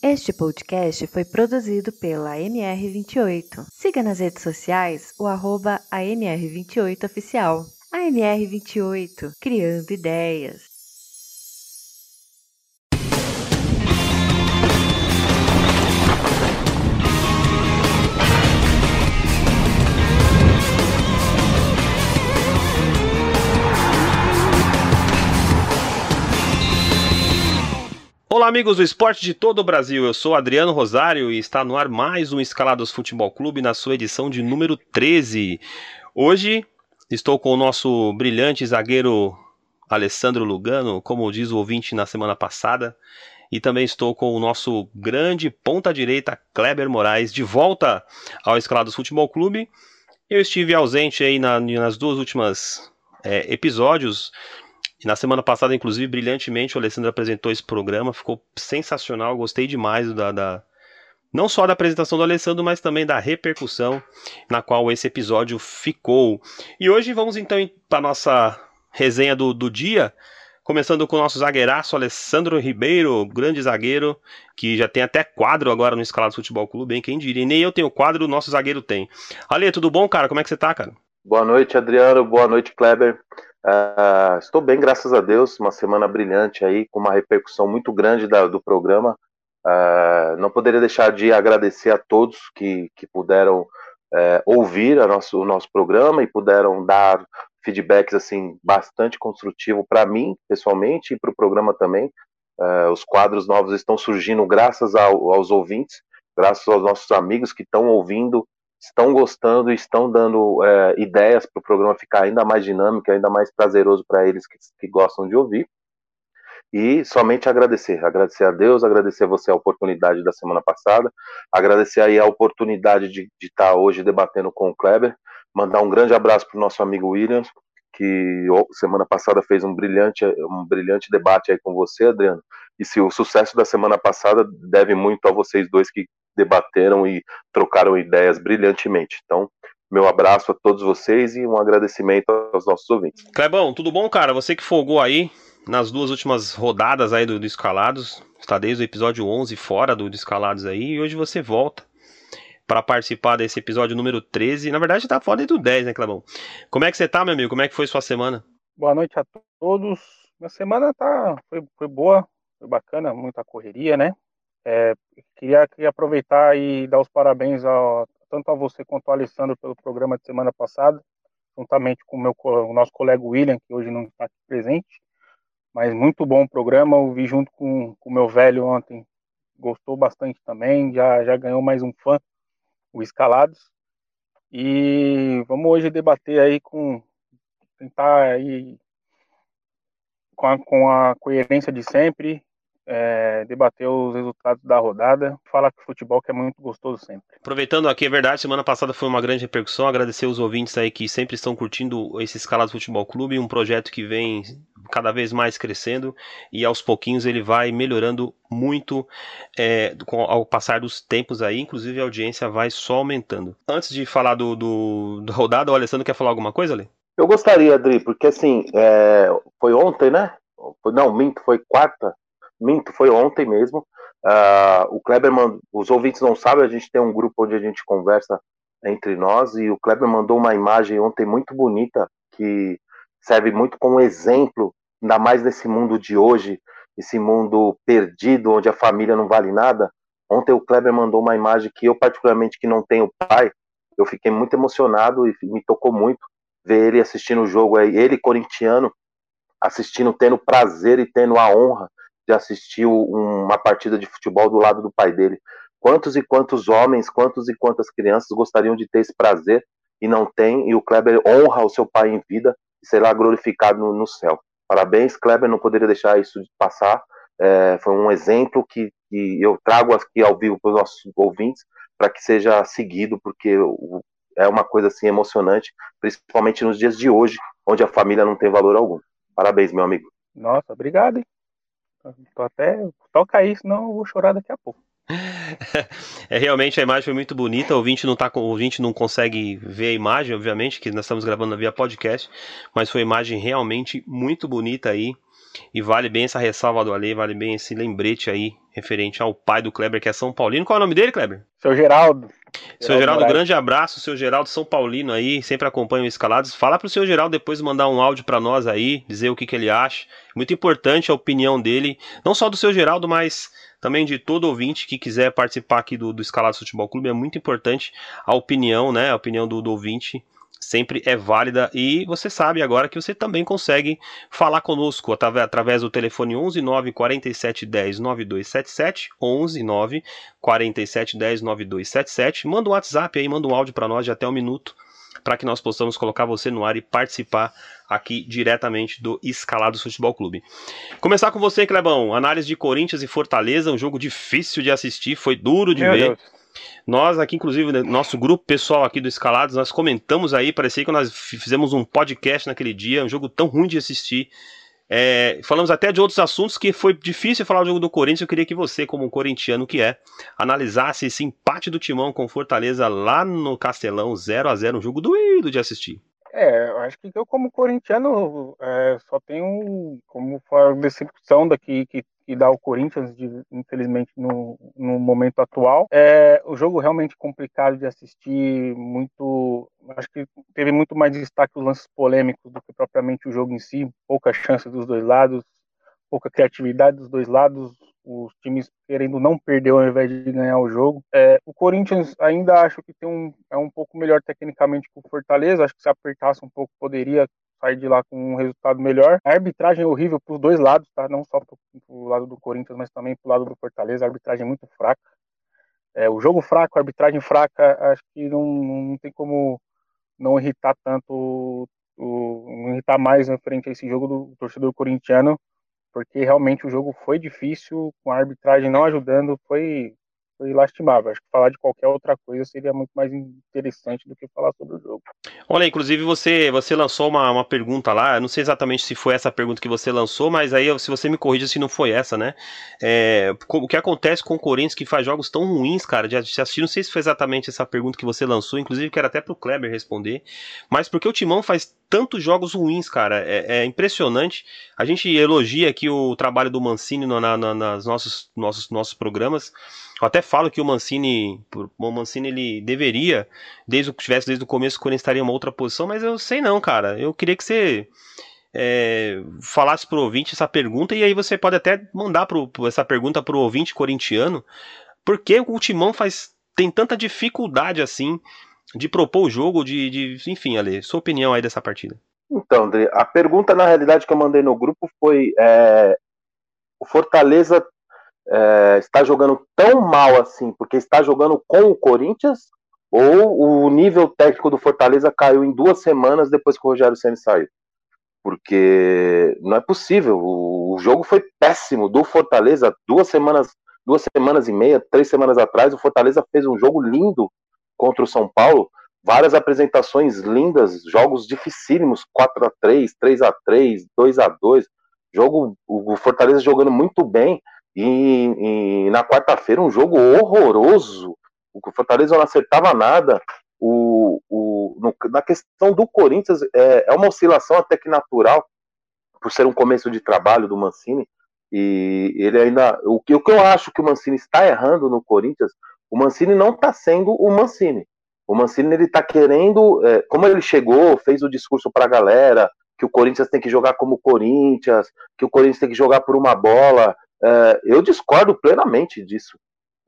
Este podcast foi produzido pela MR28. Siga nas redes sociais o arroba AMR28Oficial. AMR28, criando ideias. Olá, amigos do esporte de todo o Brasil. Eu sou Adriano Rosário e está no ar mais um Escalados Futebol Clube na sua edição de número 13. Hoje estou com o nosso brilhante zagueiro Alessandro Lugano, como diz o ouvinte na semana passada, e também estou com o nosso grande ponta-direita Kleber Moraes de volta ao Escalados Futebol Clube. Eu estive ausente aí na, nas duas últimas é, episódios e na semana passada, inclusive, brilhantemente, o Alessandro apresentou esse programa, ficou sensacional, gostei demais da, da, não só da apresentação do Alessandro, mas também da repercussão na qual esse episódio ficou. E hoje vamos então para a nossa resenha do, do dia, começando com o nosso zagueiraço Alessandro Ribeiro, grande zagueiro, que já tem até quadro agora no Escalado Futebol Clube, hein? Quem diria? nem eu tenho quadro, o nosso zagueiro tem. Ale, tudo bom, cara? Como é que você tá, cara? Boa noite, Adriano. Boa noite, Kleber. Uh, estou bem, graças a Deus. Uma semana brilhante aí, com uma repercussão muito grande da, do programa. Uh, não poderia deixar de agradecer a todos que, que puderam uh, ouvir nosso, o nosso programa e puderam dar feedbacks assim bastante construtivo para mim pessoalmente e para o programa também. Eh, os quadros novos estão surgindo graças ao, aos ouvintes, graças aos nossos amigos que estão ouvindo estão gostando e estão dando é, ideias para o programa ficar ainda mais dinâmico, ainda mais prazeroso para eles que, que, gostam de ouvir. E somente agradecer, agradecer a Deus, agradecer a você a oportunidade da semana passada, agradecer aí a oportunidade de, estar tá hoje debatendo com o Kleber, mandar um grande abraço para o nosso amigo Williams, que semana passada fez um brilhante, um brilhante debate aí com você, Adriano. E se o sucesso da semana passada deve muito a vocês dois que debateram e trocaram ideias brilhantemente. Então, meu abraço a todos vocês e um agradecimento aos nossos ouvintes. Clebão, tudo bom, cara? Você que folgou aí nas duas últimas rodadas aí do, do Escalados, está desde o episódio 11 fora do, do Escalados aí, e hoje você volta para participar desse episódio número 13. Na verdade, tá fora do 10, né, Clebão? Como é que você tá, meu amigo? Como é que foi sua semana? Boa noite a todos. Minha semana tá foi, foi boa, foi bacana, muita correria, né? É, queria, queria, aproveitar e dar os parabéns tanto a você quanto ao Alessandro pelo programa de semana passada, juntamente com o, meu, o nosso colega William, que hoje não está aqui presente. Mas muito bom o programa, eu vi junto com o meu velho ontem, gostou bastante também, já, já ganhou mais um fã, o Escalados. E vamos hoje debater aí com, tentar aí com a, com a coerência de sempre, é, debater os resultados da rodada, falar que futebol que é muito gostoso sempre. Aproveitando aqui, é verdade, semana passada foi uma grande repercussão, agradecer os ouvintes aí que sempre estão curtindo esse Escalado Futebol Clube, um projeto que vem cada vez mais crescendo e aos pouquinhos ele vai melhorando muito é, com, ao passar dos tempos aí, inclusive a audiência vai só aumentando. Antes de falar do, do, do rodada, o Alessandro quer falar alguma coisa, ali? Eu gostaria, Adri, porque assim, é, foi ontem, né? Não, minto, foi quarta, minto, foi ontem mesmo. Uh, o Kleber, mand... os ouvintes não sabem, a gente tem um grupo onde a gente conversa entre nós e o Kleber mandou uma imagem ontem muito bonita que serve muito como exemplo, ainda mais nesse mundo de hoje, esse mundo perdido, onde a família não vale nada. Ontem o Kleber mandou uma imagem que eu, particularmente, que não tenho pai, eu fiquei muito emocionado e me tocou muito ver ele assistindo o jogo, ele corintiano, assistindo, tendo prazer e tendo a honra de assistir uma partida de futebol do lado do pai dele. Quantos e quantos homens, quantos e quantas crianças gostariam de ter esse prazer e não tem, e o Kleber honra o seu pai em vida e será glorificado no, no céu. Parabéns, Kleber, não poderia deixar isso de passar. É, foi um exemplo que, que, eu trago aqui ao vivo para os nossos ouvintes, para que seja seguido, porque é uma coisa assim emocionante, principalmente nos dias de hoje, onde a família não tem valor algum. Parabéns, meu amigo. Nossa, obrigado. Hein? Tô até. Toca aí, senão eu vou chorar daqui a pouco. é realmente a imagem foi muito bonita. O ouvinte não tá o ouvinte não consegue ver a imagem, obviamente, que nós estamos gravando via podcast, mas foi uma imagem realmente muito bonita aí. E vale bem essa ressalva do Ale, vale bem esse lembrete aí, referente ao pai do Kleber, que é São Paulino. Qual é o nome dele, Kleber? Seu Geraldo. Seu Geraldo, grande abraço, seu Geraldo São Paulino aí, sempre acompanha o Escalados. Fala pro seu Geraldo depois mandar um áudio para nós aí, dizer o que, que ele acha. Muito importante a opinião dele, não só do seu Geraldo, mas também de todo ouvinte que quiser participar aqui do, do Escalados Futebol Clube. É muito importante a opinião, né? A opinião do, do ouvinte sempre é válida e você sabe agora que você também consegue falar conosco através do telefone 11 9 47 10 9277 11 9 47 10 9277 manda um WhatsApp aí, manda um áudio para nós de até um minuto para que nós possamos colocar você no ar e participar aqui diretamente do Escalados Futebol Clube. Começar com você, Clebão. Análise de Corinthians e Fortaleza, um jogo difícil de assistir, foi duro de Meu ver. Deus. Nós aqui, inclusive, né, nosso grupo pessoal aqui do Escalados, nós comentamos aí, parecia que nós fizemos um podcast naquele dia, um jogo tão ruim de assistir. É, falamos até de outros assuntos que foi difícil falar o jogo do Corinthians. Eu queria que você, como um corintiano que é, analisasse esse empate do Timão com Fortaleza lá no Castelão, 0 a 0 um jogo doído de assistir. É, eu acho que eu, como corintiano, é, só tenho como a decepção daqui que, que dá o Corinthians, de, infelizmente, no, no momento atual. É, o jogo realmente complicado de assistir, muito. Acho que teve muito mais destaque os lances polêmicos do que propriamente o jogo em si, pouca chance dos dois lados, pouca criatividade dos dois lados os times querendo não perder ao invés de ganhar o jogo. É, o Corinthians ainda acho que tem um, é um pouco melhor tecnicamente que o Fortaleza, acho que se apertasse um pouco poderia sair de lá com um resultado melhor. A arbitragem é horrível para os dois lados, tá? Não só para o lado do Corinthians, mas também para o lado do Fortaleza. A arbitragem é muito fraca. É, o jogo fraco, a arbitragem fraca, acho que não, não tem como não irritar tanto, o, não irritar mais na frente a esse jogo do torcedor corintiano porque realmente o jogo foi difícil, com a arbitragem não ajudando, foi, foi lastimável. Acho que falar de qualquer outra coisa seria muito mais interessante do que falar sobre o jogo. Olha, inclusive você, você lançou uma, uma pergunta lá, não sei exatamente se foi essa pergunta que você lançou, mas aí se você me corrija se não foi essa, né? É, o que acontece com o Corinthians que faz jogos tão ruins, cara, de assistir, não sei se foi exatamente essa pergunta que você lançou, inclusive quero até pro Kleber responder, mas porque o Timão faz tantos jogos ruins, cara. É, é, impressionante. A gente elogia aqui o trabalho do Mancini na, na, nas nossos, nossos, nossos programas. Eu até falo que o Mancini, o Mancini ele deveria, desde que tivesse desde o começo, o Corinthians estaria em uma outra posição, mas eu sei não, cara. Eu queria que você é, falasse pro ouvinte essa pergunta e aí você pode até mandar pro, essa pergunta pro ouvinte corintiano. Por que o Timão faz tem tanta dificuldade assim de propor o jogo, de, de enfim, Ale, sua opinião aí dessa partida. Então, André, a pergunta na realidade que eu mandei no grupo foi: é, o Fortaleza é, está jogando tão mal assim porque está jogando com o Corinthians ou o nível técnico do Fortaleza caiu em duas semanas depois que o Rogério Senna saiu? Porque não é possível. O, o jogo foi péssimo do Fortaleza duas semanas, duas semanas e meia, três semanas atrás. O Fortaleza fez um jogo lindo contra o São Paulo, várias apresentações lindas, jogos dificílimos, 4 a 3 3 a 3 2 a 2 jogo, o Fortaleza jogando muito bem, e, e na quarta-feira um jogo horroroso, o Fortaleza não acertava nada, o, o, no, na questão do Corinthians, é, é uma oscilação até que natural, por ser um começo de trabalho do Mancini, e ele ainda. O que, o que eu acho que o Mancini está errando no Corinthians o Mancini não está sendo o Mancini. O Mancini ele está querendo, é, como ele chegou, fez o discurso para a galera que o Corinthians tem que jogar como Corinthians, que o Corinthians tem que jogar por uma bola. É, eu discordo plenamente disso.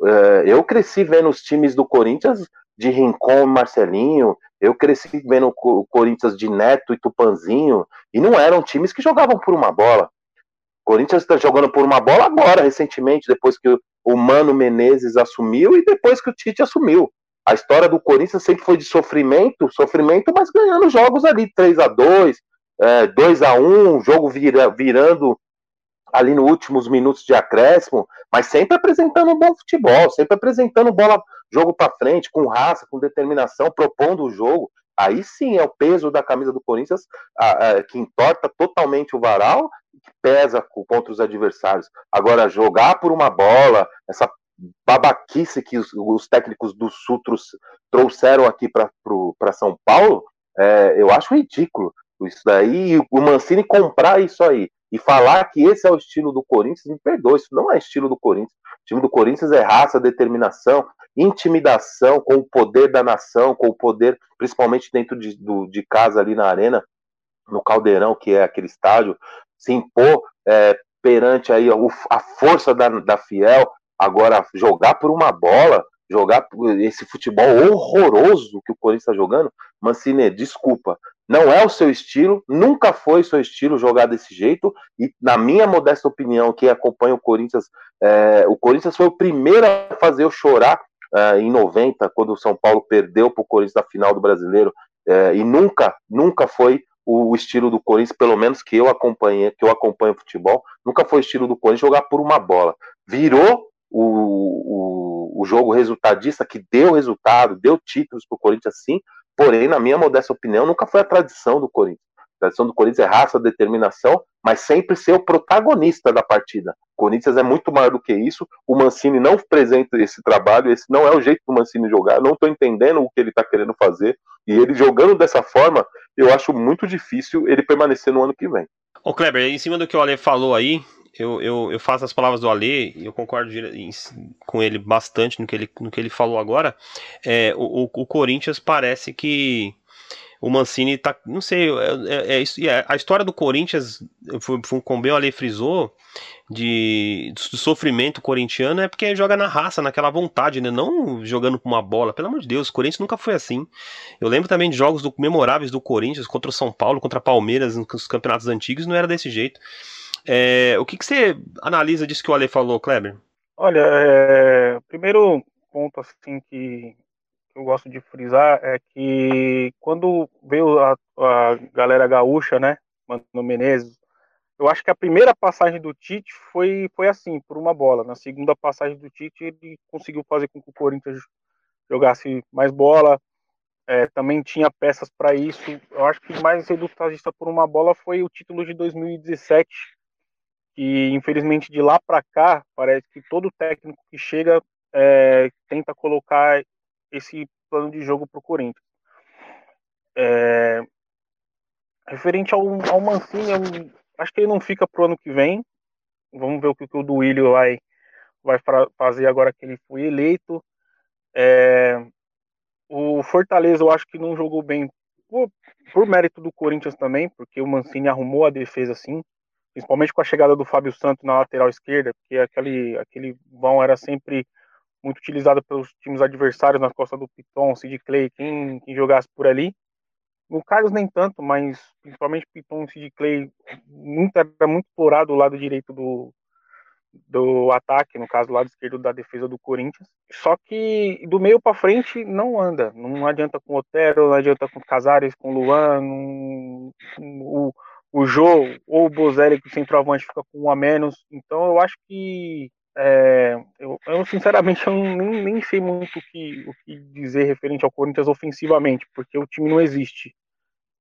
É, eu cresci vendo os times do Corinthians de Rincon e Marcelinho, eu cresci vendo o Corinthians de Neto e Tupanzinho, e não eram times que jogavam por uma bola. O Corinthians está jogando por uma bola agora, recentemente, depois que o Mano Menezes assumiu e depois que o Tite assumiu. A história do Corinthians sempre foi de sofrimento, sofrimento, mas ganhando jogos ali 3 a 2 é, 2 a 1 jogo vira, virando ali nos últimos minutos de acréscimo, mas sempre apresentando um bom futebol, sempre apresentando bola, jogo para frente, com raça, com determinação, propondo o jogo. Aí sim é o peso da camisa do Corinthians a, a, que entorta totalmente o varal que pesa contra os adversários. Agora, jogar por uma bola, essa babaquice que os, os técnicos do Sutros trouxeram aqui para São Paulo, é, eu acho ridículo. Isso daí, o Mancini comprar isso aí. E falar que esse é o estilo do Corinthians, me perdoe, isso não é estilo do Corinthians. O time do Corinthians é raça, determinação, intimidação com o poder da nação, com o poder, principalmente dentro de, do, de casa ali na arena, no Caldeirão, que é aquele estádio, se impor é, perante aí a força da, da Fiel, agora jogar por uma bola, jogar esse futebol horroroso que o Corinthians está jogando, Mancini, desculpa, não é o seu estilo, nunca foi seu estilo jogar desse jeito, e na minha modesta opinião, quem acompanha o Corinthians, é, o Corinthians foi o primeiro a fazer eu chorar é, em 90, quando o São Paulo perdeu para o Corinthians na final do Brasileiro, é, e nunca, nunca foi o, o, estilo do Corinthians, pelo menos que eu acompanhei, que eu acompanho futebol, nunca foi o estilo do Corinthians jogar por uma bola. Virou o, o, o jogo resultadista que deu resultado, deu títulos para o Corinthians sim, porém, na minha modesta opinião, nunca foi a tradição do Corinthians. A tradição do Corinthians é raça, determinação, mas sempre ser o protagonista da partida. O Corinthians é muito maior do que isso. O Mancini não apresenta esse trabalho, esse não é o jeito do Mancini jogar. Não estou entendendo o que ele está querendo fazer. E ele jogando dessa forma, eu acho muito difícil ele permanecer no ano que vem. Ô Kleber, em cima do que o Ale falou aí, eu, eu, eu faço as palavras do Ale eu concordo com ele bastante no que ele, no que ele falou agora. É, o, o, Corinthians parece que o Mancini tá. Não sei, é, é, é, é a história do Corinthians, foi, foi, como bem o Ale frisou, de, de sofrimento corintiano é porque joga na raça, naquela vontade, né? Não jogando com uma bola. Pelo amor de Deus, o Corinthians nunca foi assim. Eu lembro também de jogos do, memoráveis do Corinthians contra o São Paulo, contra Palmeiras, nos campeonatos antigos, não era desse jeito. É, o que, que, você analisa disso que o Ale falou, Kleber? Olha, é, primeiro ponto assim que eu gosto de frisar é que quando veio a, a galera gaúcha, né, Mano Menezes, eu acho que a primeira passagem do Tite foi, foi assim, por uma bola. Na segunda passagem do Tite, ele conseguiu fazer com que o Corinthians jogasse mais bola, é, também tinha peças para isso. Eu acho que mais resultadista por uma bola foi o título de 2017, que infelizmente de lá para cá parece que todo técnico que chega é, tenta colocar esse plano de jogo para o Corinthians. É, referente ao, ao Mancini, eu acho que ele não fica pro ano que vem. Vamos ver o que, que o Duílio vai, vai fazer agora que ele foi eleito. É, o Fortaleza eu acho que não jogou bem por, por mérito do Corinthians também, porque o Mancini arrumou a defesa assim principalmente com a chegada do Fábio Santos na lateral esquerda, porque aquele, aquele vão era sempre muito utilizado pelos times adversários nas costas do Piton, Sid Clay, quem, quem jogasse por ali. No Carlos nem tanto, mas principalmente Piton e Sid Clay muito, era muito explorado o lado direito do, do ataque, no caso, do lado esquerdo da defesa do Corinthians. Só que do meio para frente não anda. Não adianta com o Otero, não adianta com o Casares, com o Luan. Não, o, o Jô ou o Bozelli, que o centroavante fica com um a menos. Então eu acho que. É, eu, eu, sinceramente eu nem, nem sei muito o que, o que dizer referente ao Corinthians ofensivamente, porque o time não existe.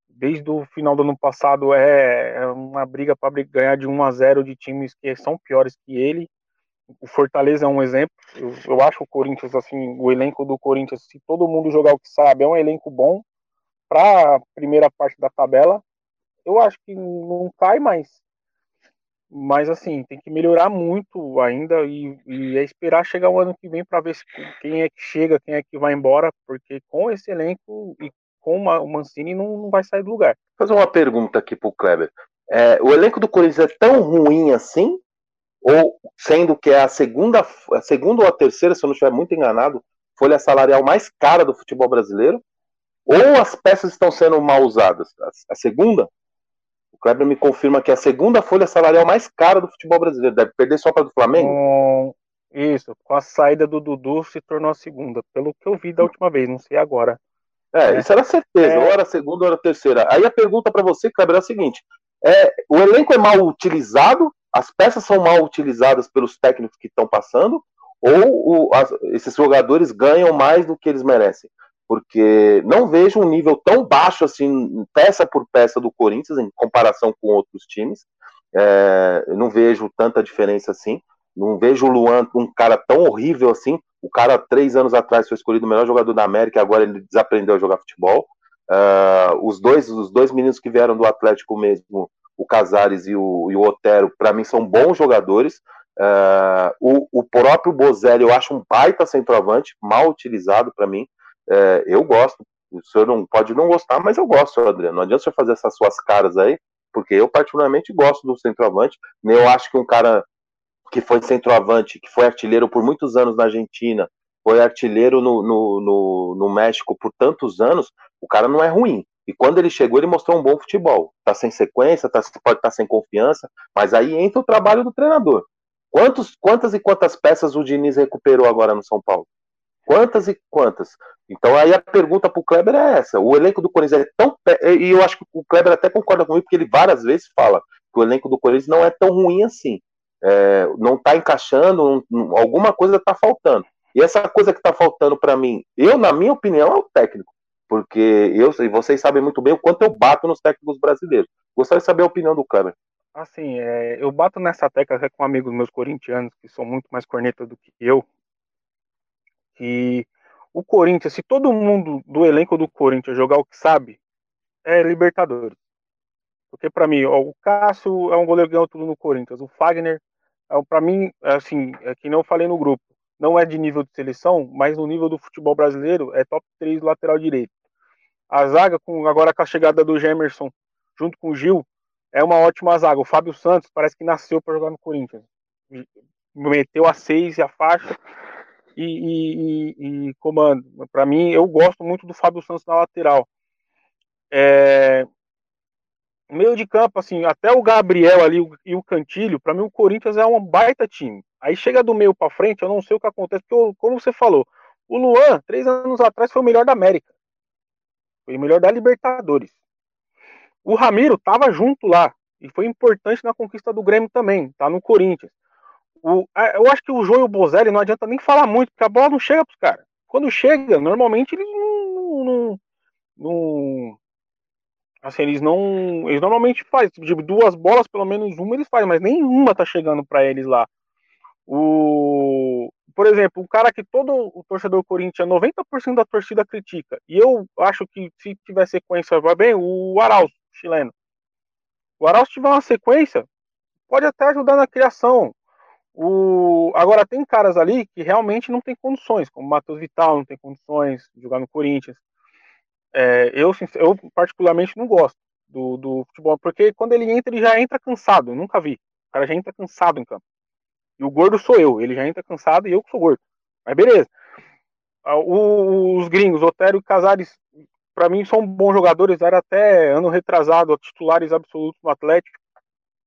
Desde o final do ano passado é, é uma briga para ganhar de 1 a 0 de times que são piores que ele. O Fortaleza é um exemplo. Eu, eu acho o Corinthians, assim, o elenco do Corinthians, se todo mundo jogar o que sabe, é um elenco bom para a primeira parte da tabela eu acho que não cai mais. Mas assim, tem que melhorar muito ainda e, e é esperar chegar o ano que vem para ver se, quem é que chega, quem é que vai embora, porque com esse elenco e com o Mancini não, não vai sair do lugar. Vou fazer uma pergunta aqui pro Kleber. É, o elenco do Corinthians é tão ruim assim? Ou sendo que é a segunda, a segunda ou a terceira, se eu não estiver muito enganado, folha salarial mais cara do futebol brasileiro? Ou as peças estão sendo mal usadas? A, a segunda? O Kleber me confirma que é a segunda folha salarial mais cara do futebol brasileiro. Deve perder só para do Flamengo? Com... Isso, com a saída do Dudu se tornou a segunda, pelo que eu vi da última vez, não sei agora. É, é. isso era certeza, é... ou era a segunda ou era a terceira. Aí a pergunta para você, Kleber, é a seguinte: é, o elenco é mal utilizado, as peças são mal utilizadas pelos técnicos que estão passando, ou o, as, esses jogadores ganham mais do que eles merecem? Porque não vejo um nível tão baixo assim, peça por peça do Corinthians, em comparação com outros times. É, não vejo tanta diferença assim. Não vejo o Luan um cara tão horrível assim. O cara, três anos atrás, foi escolhido o melhor jogador da América, agora ele desaprendeu a jogar futebol. Uh, os, dois, os dois meninos que vieram do Atlético mesmo, o Casares e o, e o Otero, para mim, são bons jogadores. Uh, o, o, próprio Bozelli eu acho um baita centroavante, mal utilizado para mim. Uh, eu gosto. O senhor não pode não gostar, mas eu gosto, Adriano. Não adianta você fazer essas suas caras aí, porque eu particularmente gosto do centroavante. Eu acho que um cara que foi centroavante, que foi artilheiro por muitos anos na Argentina, foi artilheiro no, no, no, no México por tantos anos, o cara não é ruim. E quando ele chegou, ele mostrou um bom futebol. Tá sem sequência, tá, pode estar tá sem confiança, mas aí entra o trabalho do treinador. Quantos, quantas e quantas peças o Diniz recuperou agora no São Paulo? Quantas e quantas? Então aí a pergunta para o Kleber é essa. O elenco do Corinthians é tão. E eu acho que o Kleber até concorda comigo, porque ele várias vezes fala que o elenco do Corinthians não é tão ruim assim. É, não está encaixando, alguma coisa está faltando. E essa coisa que está faltando para mim, eu, na minha opinião, é o técnico porque eu e vocês sabem muito bem o quanto eu bato nos técnicos brasileiros. Gostaria de saber a opinião do Kleber. Assim, é, eu bato nessa tecla até com amigos meus corintianos, que são muito mais cornetas do que eu, que o Corinthians, se todo mundo do elenco do Corinthians jogar o que sabe, é Libertadores. Porque para mim, ó, o Cássio é um goleiro que ganhou tudo no Corinthians, o Fagner, é, para mim, é assim, é que não falei no grupo, não é de nível de seleção, mas no nível do futebol brasileiro é top 3 lateral direito. A zaga, com, agora com a chegada do Gemerson, junto com o Gil, é uma ótima zaga. O Fábio Santos parece que nasceu para jogar no Corinthians. Meteu a seis e a faixa e, e, e, comando. Para mim, eu gosto muito do Fábio Santos na lateral. É... Meio de campo, assim, até o Gabriel ali e o Cantilho, para mim o Corinthians é um baita time. Aí chega do meio para frente, eu não sei o que acontece, porque, como você falou, o Luan, três anos atrás, foi o melhor da América. Foi o melhor da Libertadores. O Ramiro tava junto lá e foi importante na conquista do Grêmio também, tá no Corinthians. O, eu acho que o João e o Bozelli não adianta nem falar muito, porque a bola não chega pros caras. Quando chega, normalmente eles não, não, não, assim, eles não, eles normalmente fazem, de duas bolas, pelo menos uma eles fazem, mas nenhuma tá chegando para eles lá. O, por exemplo, o cara que todo o torcedor corintiano, 90% da torcida critica, e eu acho que se tiver sequência vai bem, o Arauz, chileno. O Arauz tiver uma sequência, pode até ajudar na criação. O... Agora, tem caras ali que realmente não tem condições, como o Matheus Vital não tem condições de jogar no Corinthians. É, eu, eu, particularmente, não gosto do, do futebol, porque quando ele entra, ele já entra cansado. Eu nunca vi. O cara já entra cansado em campo. E o gordo sou eu. Ele já entra cansado e eu que sou gordo. Mas beleza. Ah, os gringos, Otero e Casares, para mim são bons jogadores. Era até ano retrasado, titulares absolutos no Atlético.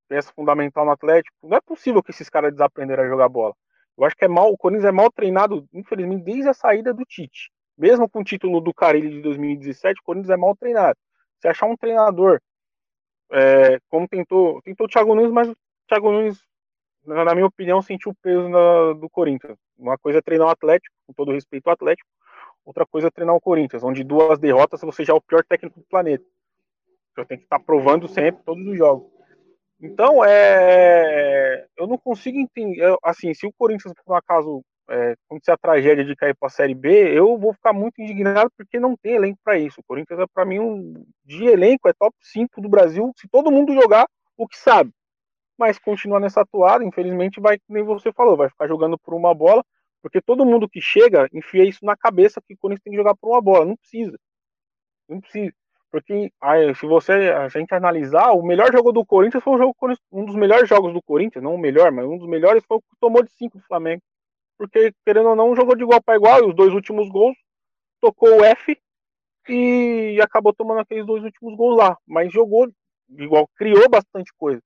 Peça fundamental no Atlético. Não é possível que esses caras desaprenderam a jogar bola. Eu acho que é mal, o Corinthians é mal treinado, infelizmente, desde a saída do Tite. Mesmo com o título do Carilli de 2017, o Corinthians é mal treinado. Se achar um treinador, é, como tentou, tentou o Thiago Nunes, mas o Thiago Nunes na minha opinião, sentiu o peso na, do Corinthians. Uma coisa é treinar o Atlético, com todo respeito ao Atlético, outra coisa é treinar o Corinthians, onde duas derrotas você já é o pior técnico do planeta. Você tem que estar provando sempre todos os jogos. Então, é, eu não consigo entender. Assim, se o Corinthians, por um acaso, é, acontecer a tragédia de cair para a Série B, eu vou ficar muito indignado porque não tem elenco para isso. O Corinthians, é, para mim, um, de elenco, é top 5 do Brasil, se todo mundo jogar o que sabe mas continua nessa toada, infelizmente vai, nem você falou, vai ficar jogando por uma bola, porque todo mundo que chega enfia isso na cabeça que o Corinthians tem que jogar por uma bola, não precisa. Não precisa. Porque aí, se você a gente analisar, o melhor jogo do Corinthians foi um, jogo, um dos melhores jogos do Corinthians, não o melhor, mas um dos melhores foi o que tomou de 5 do Flamengo. Porque, querendo ou não, jogou de igual para igual, e os dois últimos gols tocou o F e acabou tomando aqueles dois últimos gols lá. Mas jogou igual, criou bastante coisa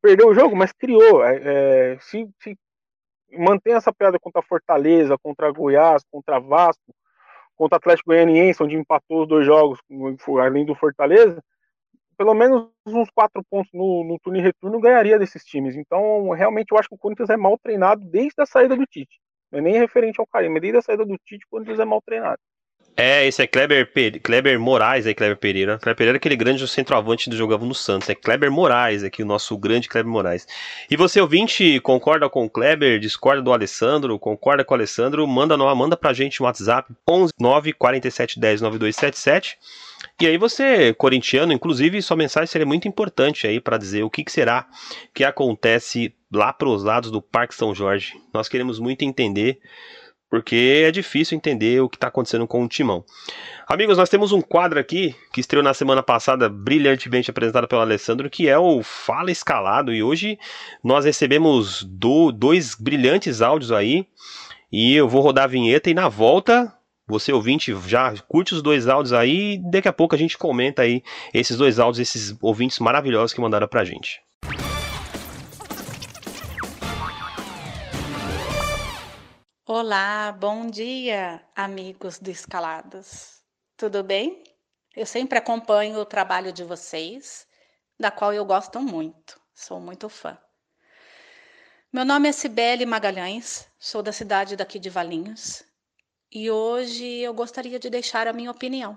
perdeu o jogo, mas criou. É, é, se, se mantém essa piada contra Fortaleza, contra Goiás, contra Vasco, contra Atlético Goianiense, onde empatou os dois jogos, além do Fortaleza, pelo menos uns quatro pontos no, no turno e retorno ganharia desses times. Então, realmente, eu acho que o Corinthians é mal treinado desde a saída do Tite. Não é nem referente ao Carinho, mas desde a saída do Tite, o Corinthians é mal treinado. É, esse é Kleber, Kleber Moraes, aí, Kleber Pereira. Kleber Pereira é aquele grande centroavante que jogava no Santos. É Kleber Moraes, aqui o nosso grande Kleber Moraes. E você, ouvinte, concorda com o Kleber, discorda do Alessandro, concorda com o Alessandro, manda, manda pra gente no WhatsApp 11 9 47 10 9277. E aí você, corintiano, inclusive, sua mensagem seria muito importante aí para dizer o que, que será que acontece lá para os lados do Parque São Jorge. Nós queremos muito entender porque é difícil entender o que está acontecendo com o timão. Amigos, nós temos um quadro aqui que estreou na semana passada, brilhantemente apresentado pelo Alessandro, que é o Fala Escalado. E hoje nós recebemos do, dois brilhantes áudios aí. E eu vou rodar a vinheta e na volta, você ouvinte já curte os dois áudios aí. Daqui a pouco a gente comenta aí esses dois áudios, esses ouvintes maravilhosos que mandaram pra gente. Olá, bom dia, amigos do Escalados. Tudo bem? Eu sempre acompanho o trabalho de vocês, da qual eu gosto muito, sou muito fã. Meu nome é Cibele Magalhães, sou da cidade daqui de Valinhos e hoje eu gostaria de deixar a minha opinião.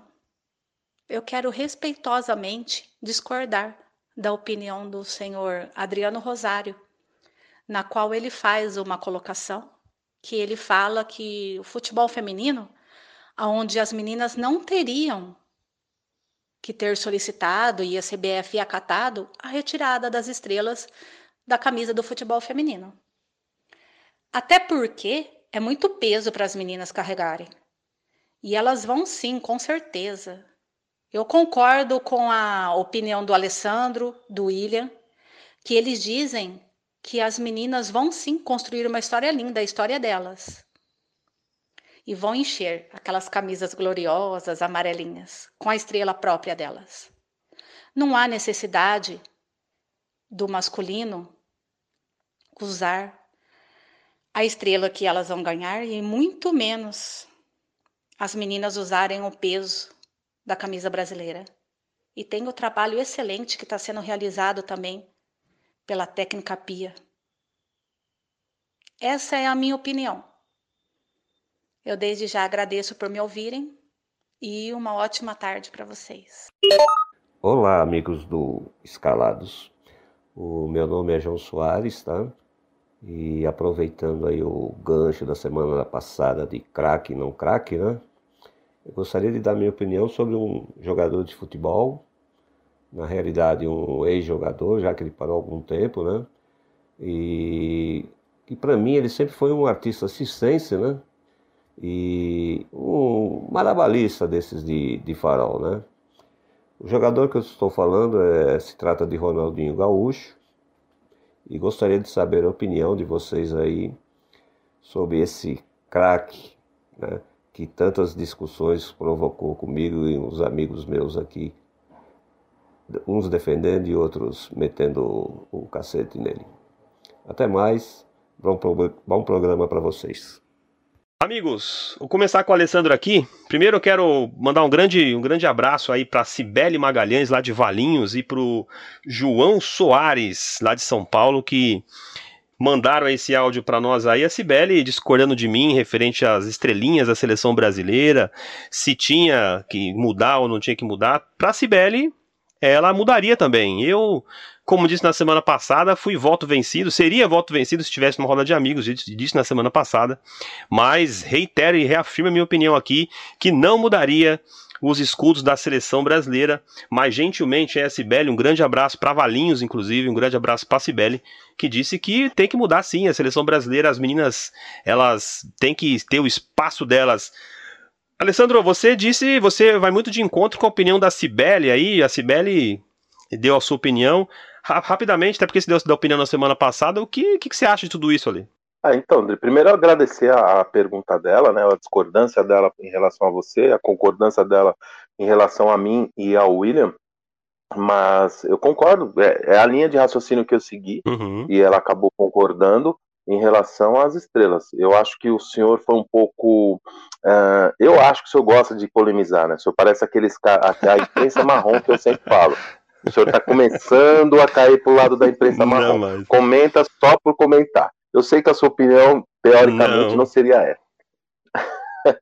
Eu quero respeitosamente discordar da opinião do senhor Adriano Rosário, na qual ele faz uma colocação que ele fala que o futebol feminino, onde as meninas não teriam que ter solicitado e a CBF acatado a retirada das estrelas da camisa do futebol feminino. Até porque é muito peso para as meninas carregarem. E elas vão sim, com certeza. Eu concordo com a opinião do Alessandro, do William, que eles dizem que as meninas vão sim construir uma história linda, a história delas. E vão encher aquelas camisas gloriosas, amarelinhas, com a estrela própria delas. Não há necessidade do masculino usar a estrela que elas vão ganhar e muito menos as meninas usarem o peso da camisa brasileira. E tem o trabalho excelente que está sendo realizado também pela técnica pia. Essa é a minha opinião. Eu desde já agradeço por me ouvirem e uma ótima tarde para vocês. Olá, amigos do Escalados. O meu nome é João Soares, tá? E aproveitando aí o gancho da semana passada de craque não craque, né? Eu gostaria de dar minha opinião sobre um jogador de futebol na realidade um ex-jogador, já que ele parou algum tempo, né? E, e para mim ele sempre foi um artista assistência, né? E um malabalista desses de, de farol, né? O jogador que eu estou falando é, se trata de Ronaldinho Gaúcho e gostaria de saber a opinião de vocês aí sobre esse craque, né? Que tantas discussões provocou comigo e uns amigos meus aqui uns defendendo e outros metendo o, cacete nele. Até mais, bom, bom programa para vocês. Amigos, vou começar com o Alessandro aqui. Primeiro eu quero mandar um grande, um grande abraço aí para Cibele Magalhães, lá de Valinhos, e para o João Soares, lá de São Paulo, que mandaram esse áudio para nós aí. A Cibele discordando de mim referente às estrelinhas da seleção brasileira, se tinha que mudar ou não tinha que mudar. Para a Cibele, ela mudaria também. Eu, como disse na semana passada, fui voto vencido, seria voto vencido se tivesse uma roda de amigos, disse na semana passada, mas reitero e reafirmo a minha opinião aqui que não mudaria os escudos da seleção brasileira, mas gentilmente a Sibeli, um grande abraço para Valinhos, inclusive, um grande abraço para Sibeli, que disse que tem que mudar sim a seleção brasileira, as meninas, elas têm que ter o espaço delas Alessandro, você disse, você vai muito de encontro com a opinião da Cibele aí, a Cibele deu a sua opinião. Rapidamente, até porque você deu a opinião na semana passada, o que, que, que você acha de tudo isso ali? Ah, então, André, primeiro agradecer a, a, pergunta dela, né, a discordância dela em relação a você, a concordância dela em relação a mim e ao William, mas eu concordo, é, é a linha de raciocínio que eu segui uhum. e ela acabou concordando em relação às estrelas. Eu acho que o senhor foi um pouco. Uh, eu acho que o senhor gosta de polemizar, né? O senhor parece aqueles a, a imprensa marrom que eu sempre falo. O senhor está começando a cair para o lado da imprensa marrom. Não, mas... Comenta só por comentar. Eu sei que a sua opinião, teoricamente, não, não seria essa.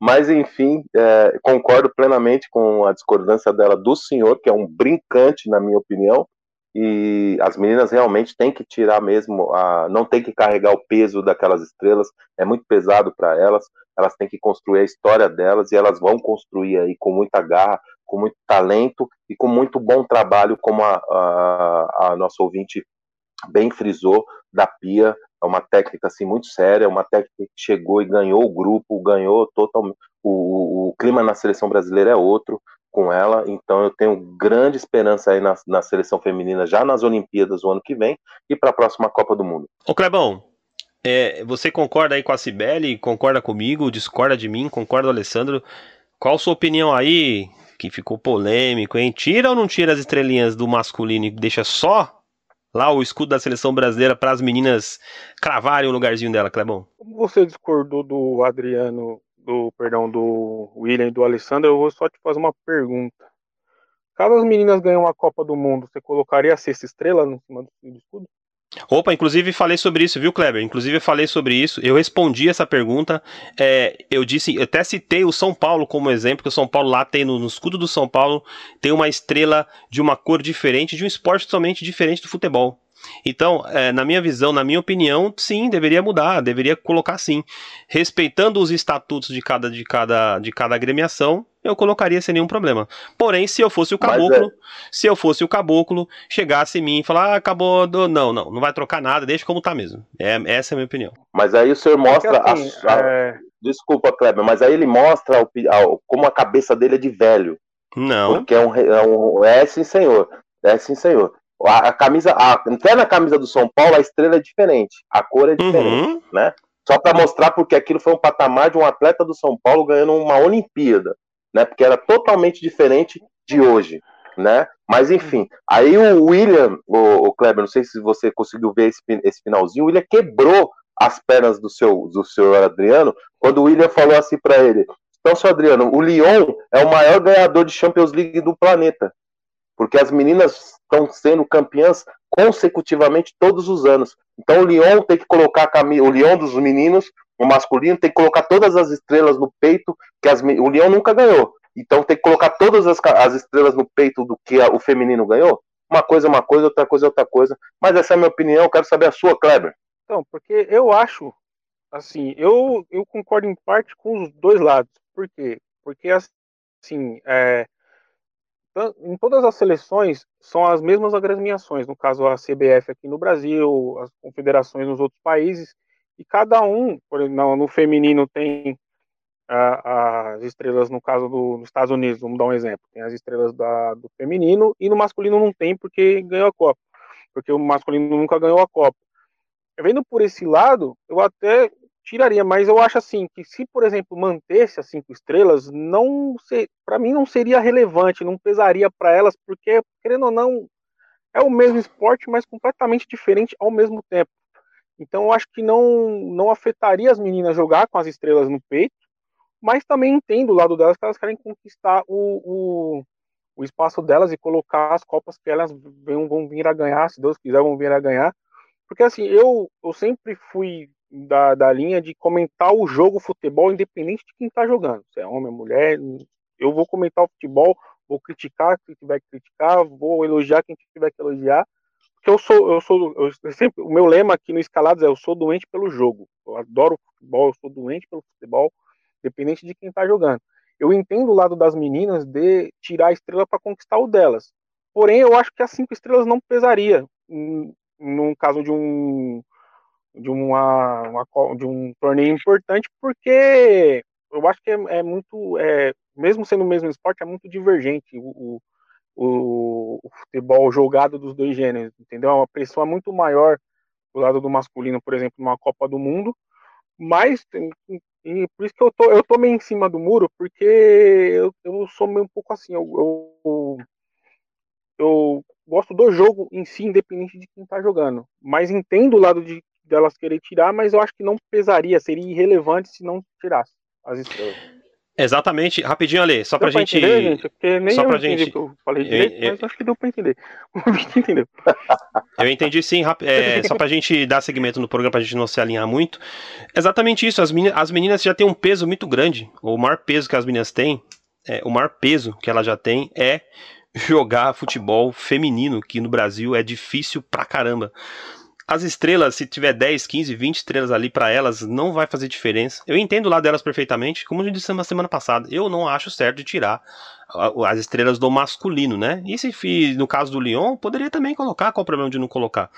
Mas, enfim, é, concordo plenamente com a discordância dela do senhor, que é um brincante, na minha opinião, e as meninas realmente têm que tirar mesmo, a, não tem que carregar o peso daquelas estrelas, é muito pesado para elas, elas têm que construir a história delas e elas vão construir aí com muita garra, com muito talento e com muito bom trabalho, como a, a, a nossa ouvinte bem frisou, da Pia, é uma técnica assim muito séria, uma técnica que chegou e ganhou o grupo, ganhou totalmente. O, o, o clima na seleção brasileira é outro com ela, então eu tenho grande esperança aí na, na seleção feminina já nas Olimpíadas o ano que vem e para a próxima Copa do Mundo. Ô Clebão, é, você concorda aí com a Cibele? Concorda comigo? Discorda de mim? Concorda, Alessandro? Qual a sua opinião aí? Que ficou polêmico, hein? Tira ou não tira as estrelinhas do masculino e deixa só lá o escudo da seleção brasileira para as meninas cravarem o lugarzinho dela, Clebão? Como você discordou do Adriano, do perdão, do William e do Alessandro, eu vou só te fazer uma pergunta. Caso as meninas ganhem a Copa do Mundo, você colocaria a sexta estrela no cima do escudo? Opa, inclusive falei sobre isso, viu, Kleber? Inclusive falei sobre isso. Eu respondi essa pergunta. É, eu disse, eu até citei o São Paulo como exemplo, que o São Paulo lá tem no, no, escudo do São Paulo tem uma estrela de uma cor diferente, de um esporte totalmente diferente do futebol. Então, é, na minha visão, na minha opinião, sim, deveria mudar, deveria colocar sim, respeitando os estatutos de cada de cada de cada agremiação eu colocaria sem nenhum problema. Porém, se eu fosse o caboclo, é... se eu fosse o caboclo, chegasse em mim e falar, ah, acabou, do... não, não, não vai trocar nada, deixa como tá mesmo. É, essa é a minha opinião. Mas aí o senhor mostra assim, a... é... Desculpa, Kleber, mas aí ele mostra o... como a cabeça dele é de velho. Não. Porque é um, é, um... é sim, senhor. É sim, senhor. A, a camisa, a... até na camisa do São Paulo, a estrela é diferente. A cor é diferente, uhum. né? Só para mostrar porque aquilo foi um patamar de um atleta do São Paulo ganhando uma Olimpíada né? Porque era totalmente diferente de hoje, né? Mas enfim, aí o William, o, o Kleber, não sei se você conseguiu ver esse, esse finalzinho, o William quebrou as pernas do seu do senhor Adriano quando o William falou assim para ele: "Então, senhor Adriano, o Lyon é o maior ganhador de Champions League do planeta, porque as meninas estão sendo campeãs consecutivamente todos os anos. Então o Lyon tem que colocar o Lyon dos meninos o masculino tem que colocar todas as estrelas no peito, que as, o Leão nunca ganhou. Então tem que colocar todas as, as estrelas no peito do que a, o feminino ganhou. Uma coisa é uma coisa, outra coisa é outra coisa. Mas essa é a minha opinião, eu quero saber a sua, Kleber. Então, porque eu acho, assim, eu, eu concordo em parte com os dois lados. Por quê? Porque, assim, é, em todas as seleções são as mesmas agremiações, no caso a CBF aqui no Brasil, as confederações nos outros países, e cada um, por exemplo, no feminino tem as estrelas, no caso do, dos Estados Unidos, vamos dar um exemplo, tem as estrelas da, do feminino, e no masculino não tem porque ganhou a Copa, porque o masculino nunca ganhou a Copa. Vendo por esse lado, eu até tiraria, mas eu acho assim que se, por exemplo, mantesse as cinco estrelas, não para mim não seria relevante, não pesaria para elas, porque querendo ou não é o mesmo esporte, mas completamente diferente ao mesmo tempo. Então eu acho que não, não afetaria as meninas jogar com as estrelas no peito, mas também entendo o lado delas que elas querem conquistar o, o, o espaço delas e colocar as copas que elas vão, vão vir a ganhar, se Deus quiser, vão vir a ganhar. Porque assim, eu, eu sempre fui da, da linha de comentar o jogo futebol independente de quem está jogando, se é homem, mulher, eu vou comentar o futebol, vou criticar quem tiver que criticar, vou elogiar quem tiver que elogiar, porque eu sou, eu sou, eu sempre, o meu lema aqui no Escalados é eu sou doente pelo jogo. Eu adoro futebol, eu sou doente pelo futebol, independente de quem está jogando. Eu entendo o lado das meninas de tirar a estrela para conquistar o delas. Porém, eu acho que as cinco estrelas não pesaria no caso de um de uma, uma, de um torneio importante, porque eu acho que é, é muito, é, mesmo sendo o mesmo esporte, é muito divergente o, o, o, futebol jogado dos dois gêneros, entendeu? É uma pressão muito maior do lado do masculino, por exemplo, numa Copa do Mundo, mas e por isso que eu tô, eu tô meio em cima do muro, porque eu, eu sou meio um pouco assim, eu, eu, eu gosto do jogo em si, independente de quem tá jogando, mas entendo o lado de delas querer tirar, mas eu acho que não pesaria, seria irrelevante se não tirasse as estrelas. Exatamente, rapidinho, Ale, só deu pra, pra gente. Entender, gente. Porque nem só eu pra gente. Que eu falei direito, eu, eu... mas acho que deu pra entender. entendeu? Eu entendi sim, é, só pra gente dar segmento no programa, pra gente não se alinhar muito. Exatamente isso, as meninas, as meninas já têm um peso muito grande. O maior peso que as meninas têm, é, o maior peso que elas já têm é jogar futebol feminino, que no Brasil é difícil pra caramba. As estrelas, se tiver 10, 15, 20 estrelas ali para elas, não vai fazer diferença. Eu entendo lá delas perfeitamente, como eu disse na semana passada. Eu não acho certo de tirar as estrelas do masculino, né? E se no caso do Lyon, poderia também colocar, qual o problema de não colocar?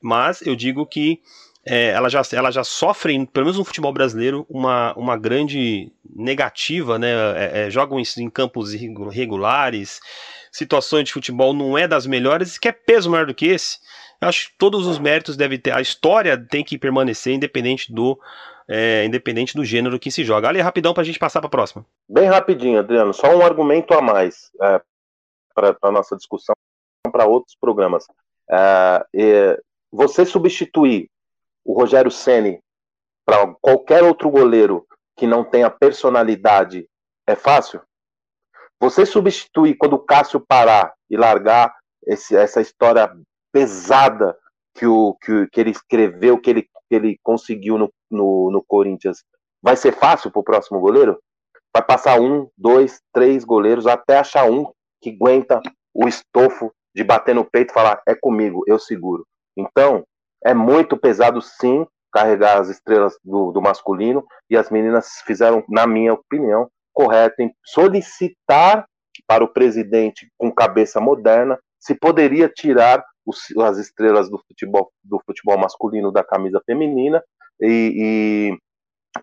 Mas eu digo que é, ela, já, ela já sofre, pelo menos no futebol brasileiro, uma, uma grande negativa, né? É, é, jogam em, em campos irregulares, situações de futebol não é das melhores, e quer peso maior do que esse acho que todos os méritos devem ter. A história tem que permanecer independente do. É, independente do gênero que se joga. Ali, rapidão para a gente passar para a próxima. Bem rapidinho, Adriano. Só um argumento a mais é, para a nossa discussão para outros programas. É, você substituir o Rogério Ceni para qualquer outro goleiro que não tenha personalidade é fácil? Você substituir quando o Cássio parar e largar esse, essa história pesada que, o, que, que ele escreveu, que ele, que ele conseguiu no, no, no Corinthians, vai ser fácil para o próximo goleiro? Vai passar um, dois, três goleiros até achar um que aguenta o estofo de bater no peito e falar: é comigo, eu seguro. Então, é muito pesado sim carregar as estrelas do, do masculino e as meninas fizeram, na minha opinião, correto em solicitar para o presidente com cabeça moderna se poderia tirar as estrelas do futebol, do futebol masculino da camisa feminina e,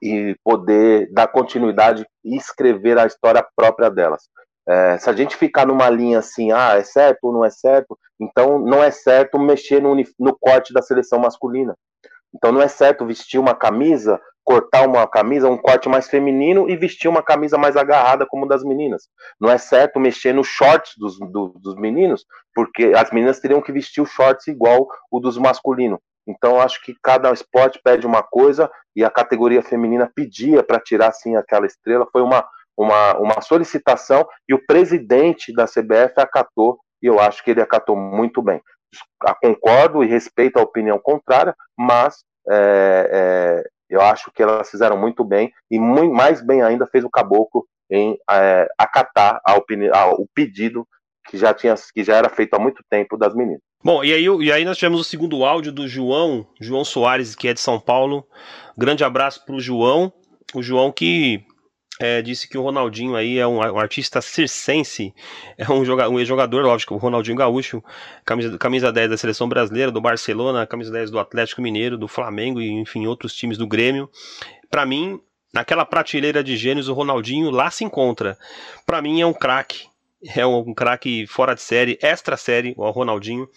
e, e poder dar continuidade e escrever a história própria delas. É, se a gente ficar numa linha assim, ah, é certo ou não é certo, então não é certo mexer no, no corte da seleção masculina. Então não é certo vestir uma camisa cortar uma camisa, um corte mais feminino e vestir uma camisa mais agarrada como das meninas. Não é certo mexer nos shorts dos, do, dos meninos, porque as meninas teriam que vestir o shorts igual o dos masculinos. Então acho que cada esporte pede uma coisa e a categoria feminina pedia para tirar assim aquela estrela. Foi uma, uma, uma solicitação e o presidente da CBF acatou e eu acho que ele acatou muito bem. Concordo e respeito a opinião contrária, mas é, é, eu acho que elas fizeram muito bem e muito, mais bem ainda fez o Caboclo em é, acatar a a, o pedido que já, tinha, que já era feito há muito tempo das meninas. Bom, e aí, e aí nós tivemos o segundo áudio do João, João Soares, que é de São Paulo. Grande abraço para o João. O João que é, disse que o Ronaldinho aí é um, um artista circense, é um, joga, um jogador, lógico, o Ronaldinho Gaúcho, camisa, camisa 10 da seleção brasileira, do Barcelona, camisa 10 do Atlético Mineiro, do Flamengo e enfim, outros times do Grêmio. Para mim, naquela prateleira de gênios, o Ronaldinho lá se encontra. Para mim é um craque, é um craque fora de série, extra série, o Ronaldinho.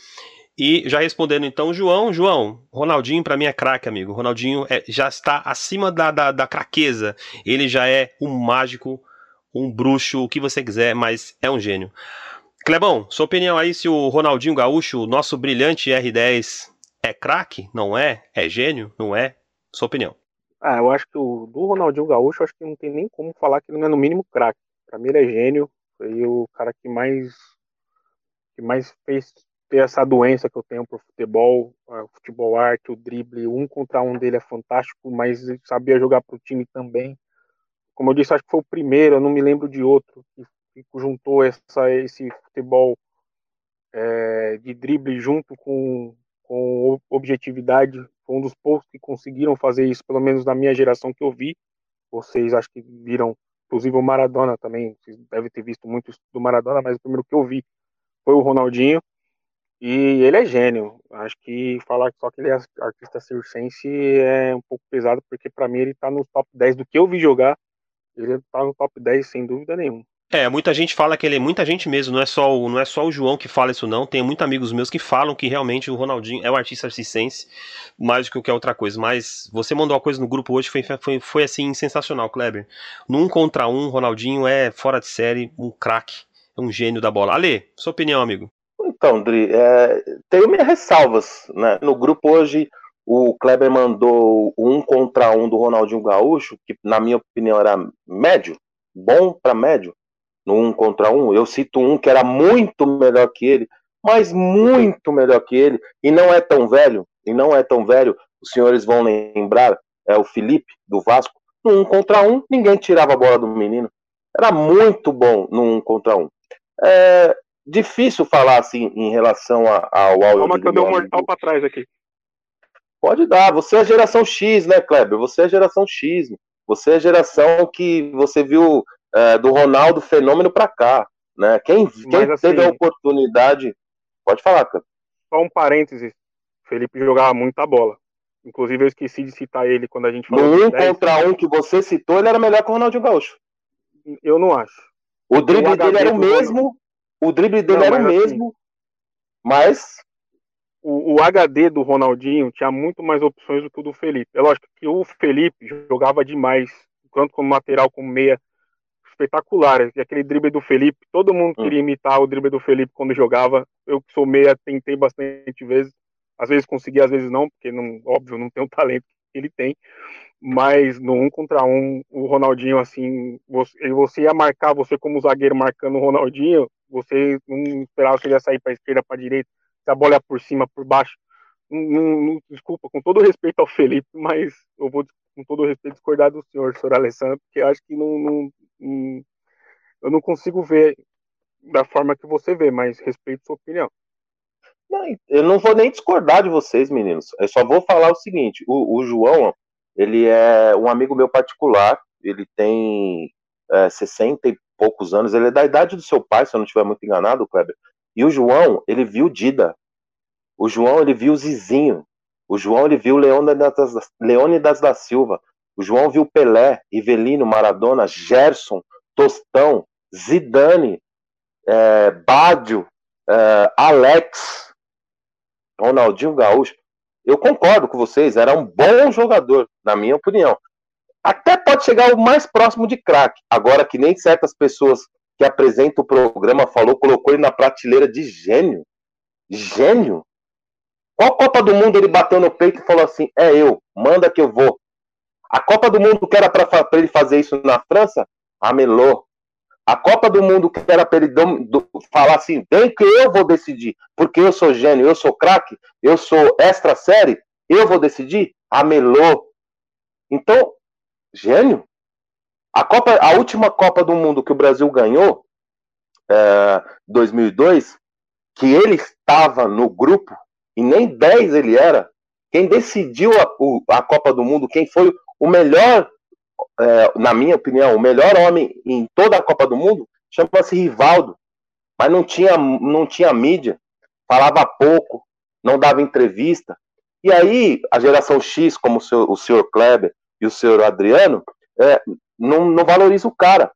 E já respondendo então, João, João, Ronaldinho para mim é craque, amigo. Ronaldinho é, já está acima da, da, da craqueza. Ele já é um mágico, um bruxo, o que você quiser, mas é um gênio. Clebão, sua opinião aí se o Ronaldinho Gaúcho, nosso brilhante R10, é craque? Não é? É gênio? Não é? Sua opinião. Ah, eu acho que o do Ronaldinho Gaúcho, acho que não tem nem como falar que ele não é no mínimo craque. Para mim ele é gênio, foi o cara que mais que mais fez ter essa doença que eu tenho pro futebol, o futebol arte, o drible, um contra um dele é fantástico, mas sabia jogar pro time também. Como eu disse, acho que foi o primeiro, eu não me lembro de outro que juntou essa, esse futebol é, de drible junto com, com objetividade. Foi um dos poucos que conseguiram fazer isso, pelo menos na minha geração que eu vi. Vocês acho que viram, inclusive o Maradona também, vocês devem ter visto muito do Maradona, mas o primeiro que eu vi foi o Ronaldinho. E ele é gênio. Acho que falar só que ele é artista circense é um pouco pesado, porque para mim ele tá no top 10 do que eu vi jogar. Ele tá no top 10 sem dúvida nenhuma. É, muita gente fala que ele é muita gente mesmo, não é só o, não é só o João que fala isso não, tem muitos amigos meus que falam que realmente o Ronaldinho é o artista circense, mais do que qualquer outra coisa, mas você mandou uma coisa no grupo hoje foi, foi, foi assim sensacional, Kleber. Num contra um, Ronaldinho é fora de série, um craque, é um gênio da bola. Ale, sua opinião, amigo? Então, Dri, é, tenho minhas ressalvas. Né? No grupo hoje, o Kleber mandou um contra um do Ronaldinho Gaúcho, que na minha opinião era médio, bom para médio no um contra um. Eu cito um que era muito melhor que ele, mas muito melhor que ele, e não é tão velho, e não é tão velho. Os senhores vão lembrar, é o Felipe do Vasco. No um contra um, ninguém tirava a bola do menino. Era muito bom no um contra um. É difícil falar assim em relação ao áudio. Calma que eu dei um mortal para trás aqui. Pode dar. Você é geração X, né, Kleber? Você é geração X. Você é geração que você viu é, do Ronaldo fenômeno para cá, né? Quem, quem assim, teve a oportunidade, pode falar, cara. Só um parênteses. Felipe jogava muita bola. Inclusive eu esqueci de citar ele quando a gente falou. No um contra um que você citou, ele era melhor que o Ronaldinho Gaúcho. Eu não acho. O drible o dele era o mesmo. O drible dele não, era o assim, mesmo. Assim, mas o, o, HD do Ronaldinho tinha muito mais opções do que o do Felipe. É lógico que o Felipe jogava demais, tanto como lateral como meia, espetacular. E aquele drible do Felipe, todo mundo hum. queria imitar o drible do Felipe quando jogava. Eu que sou meia, tentei bastante vezes. Às vezes consegui, às vezes não, porque não, óbvio, não tem o talento que ele tem. Mas no um contra um, o Ronaldinho, assim, você, você ia marcar você como zagueiro marcando o Ronaldinho, você não esperava que ele ia sair para esquerda, para direita se a bola é por cima, por baixo. Não, não, desculpa, com todo respeito ao Felipe, mas eu vou, com todo respeito, discordar do senhor, senhor Alessandro, porque acho que não, não, não, eu não consigo ver da forma que você vê, mas respeito sua opinião. Não, eu não vou nem discordar de vocês, meninos. Eu só vou falar o seguinte: o, o João, ele é um amigo meu particular, ele tem é, 60 e poucos anos, ele é da idade do seu pai, se eu não estiver muito enganado, Kleber. E o João, ele viu Dida. O João, ele viu Zizinho. O João, ele viu Leônidas, da Silva. O João viu Pelé, Ivelino, Maradona, Gerson, Tostão, Zidane, é, Bádio, é, Alex, Ronaldinho Gaúcho. Eu concordo com vocês, era um bom jogador, na minha opinião. Até pode chegar o mais próximo de craque. Agora que nem certas pessoas que apresenta o programa falou, colocou ele na prateleira de gênio. Gênio? Qual Copa do Mundo ele bateu no peito e falou assim: é eu, manda que eu vou. A Copa do Mundo que era para ele fazer isso na França, amelou. A Copa do Mundo que era para ele do, do, falar assim: bem que eu vou decidir, porque eu sou gênio, eu sou craque, eu sou extra série, eu vou decidir, amelou. Então, gênio? A, Copa, a última Copa do Mundo que o Brasil ganhou, é, 2002, que ele estava no grupo, e nem 10 ele era, quem decidiu a, o, a Copa do Mundo, quem foi o melhor, é, na minha opinião, o melhor homem em toda a Copa do Mundo, chama-se Rivaldo. Mas não tinha, não tinha mídia, falava pouco, não dava entrevista. E aí, a geração X, como o, o senhor Kleber e o senhor Adriano, é, não, não valoriza o cara.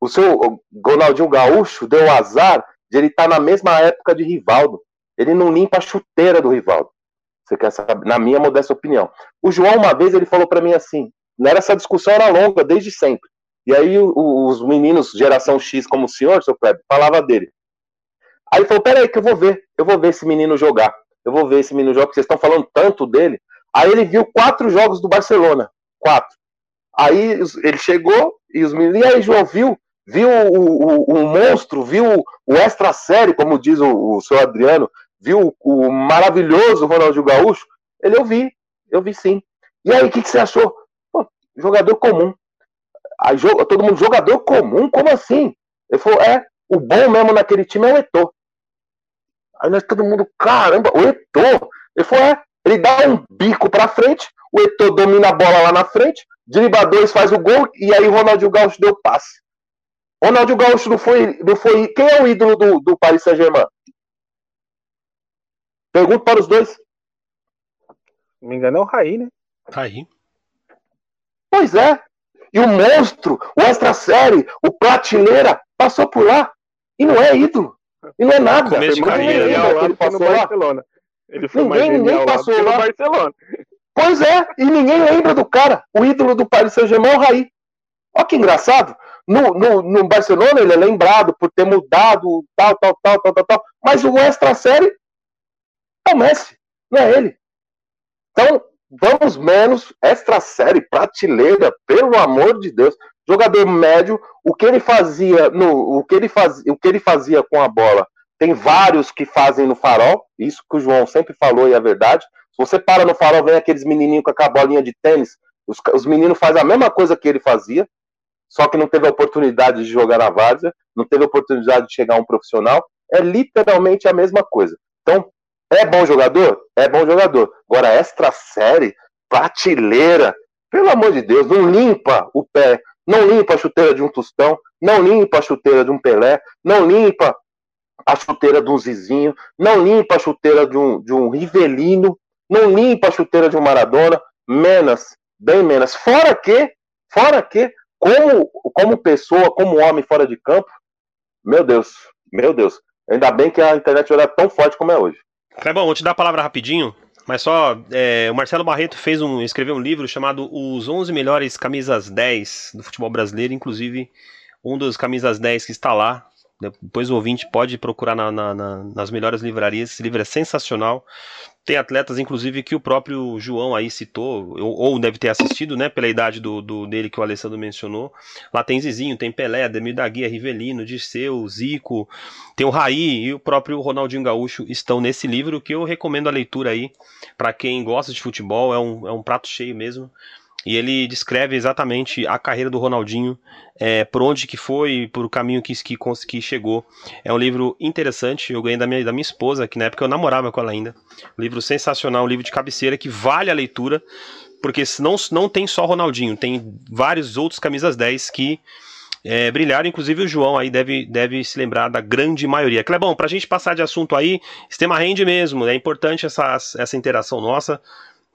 O seu Ronaldinho Gaúcho deu azar de ele estar tá na mesma época de Rivaldo. Ele não limpa a chuteira do Rivaldo. Você quer saber? Na minha modesta opinião. O João, uma vez, ele falou para mim assim: não era essa discussão era longa desde sempre. E aí o, os meninos, geração X, como o senhor, seu Kleber, falava dele. Aí ele falou: peraí, que eu vou ver. Eu vou ver esse menino jogar. Eu vou ver esse menino jogar, porque vocês estão falando tanto dele. Aí ele viu quatro jogos do Barcelona. Quatro. Aí ele chegou e os meninos, e aí, João, viu? Viu o, o, o monstro, viu o extra série, como diz o, o seu Adriano, viu o maravilhoso Ronaldinho Gaúcho? Ele, eu vi, eu vi sim. E aí, o que, que, você achou? Pô, jogador comum. Aí, todo mundo, jogador comum? Como assim? Ele falou, é, o bom mesmo naquele time é o Eto'o. Aí nós todo mundo, caramba, o Eto'o? Ele falou, é, ele dá um bico pra frente, o Eto'o domina a bola lá na frente, dribla dois, faz o gol, e aí o Ronaldinho Gaúcho deu passe. Ronaldinho Gaúcho não foi, não foi. Quem é o ídolo do, do Paris Saint-Germain? Pergunto para os dois. Me engano, é o Raí, né? Raí. Pois é. E o monstro, o extra série, o prateleira, passou por lá. E não é ídolo. E não é nada. Começo de carreira, né? ele passou lá. Barcelona. Ele foi ninguém, ninguém passou lá. Barcelona. Pois é, e ninguém lembra do cara. O ídolo do Paris Saint-Germain é o Raí. Olha que engraçado. No, no, no, Barcelona ele é lembrado por ter mudado tal, tal, tal, tal, tal, tal. Mas o extra série é o Messi, não é ele. Então, vamos menos extra série, prateleira, pelo amor de Deus. Jogador médio, o que ele fazia no, o que ele fazia, o que ele fazia com a bola, tem vários que fazem no farol, isso que o João sempre falou e é verdade. Se você para no farol, vem aqueles menininhos com a bolinha de tênis, os, os meninos fazem a mesma coisa que ele fazia, só que não teve a oportunidade de jogar na várzea, não teve a oportunidade de chegar a um profissional, é literalmente a mesma coisa. Então, é bom jogador? É bom jogador. Agora, extra série, prateleira, pelo amor de Deus, não limpa o pé, não limpa a chuteira de um Tostão, não limpa a chuteira de um Pelé, não limpa a chuteira de um Zizinho, não limpa a chuteira de um, de um Rivelino, não limpa a chuteira de um Maradona, menos, bem menos. Fora que, fora que, como, como pessoa, como homem fora de campo, meu Deus, meu Deus, ainda bem que a internet era tão forte como é hoje. Bom, vou te dar a palavra rapidinho, mas só, é, o Marcelo Barreto fez um, escreveu um livro chamado Os 11 Melhores Camisas 10 do Futebol Brasileiro, inclusive um dos camisas 10 que está lá, depois o ouvinte pode procurar na, na, na, nas melhores livrarias. Esse livro é sensacional. Tem atletas, inclusive, que o próprio João aí citou, ou, ou deve ter assistido, né? Pela idade do, do, dele que o Alessandro mencionou. Lá tem Zizinho, tem Pelé, Ademir da Guia, Rivelino, Dirceu, Zico, tem o Raí e o próprio Ronaldinho Gaúcho estão nesse livro que eu recomendo a leitura aí para quem gosta de futebol. É um, é um prato cheio mesmo e ele descreve exatamente a carreira do Ronaldinho, é, por onde que foi, por o caminho que, que, que chegou. É um livro interessante, eu ganhei da minha, da minha esposa, que na época eu namorava com ela ainda. Um livro sensacional, um livro de cabeceira que vale a leitura, porque não, não tem só Ronaldinho, tem vários outros camisas 10 que é, brilharam, inclusive o João aí deve, deve se lembrar da grande maioria. Clebão, para a gente passar de assunto aí, sistema rende mesmo, é importante essa, essa interação nossa.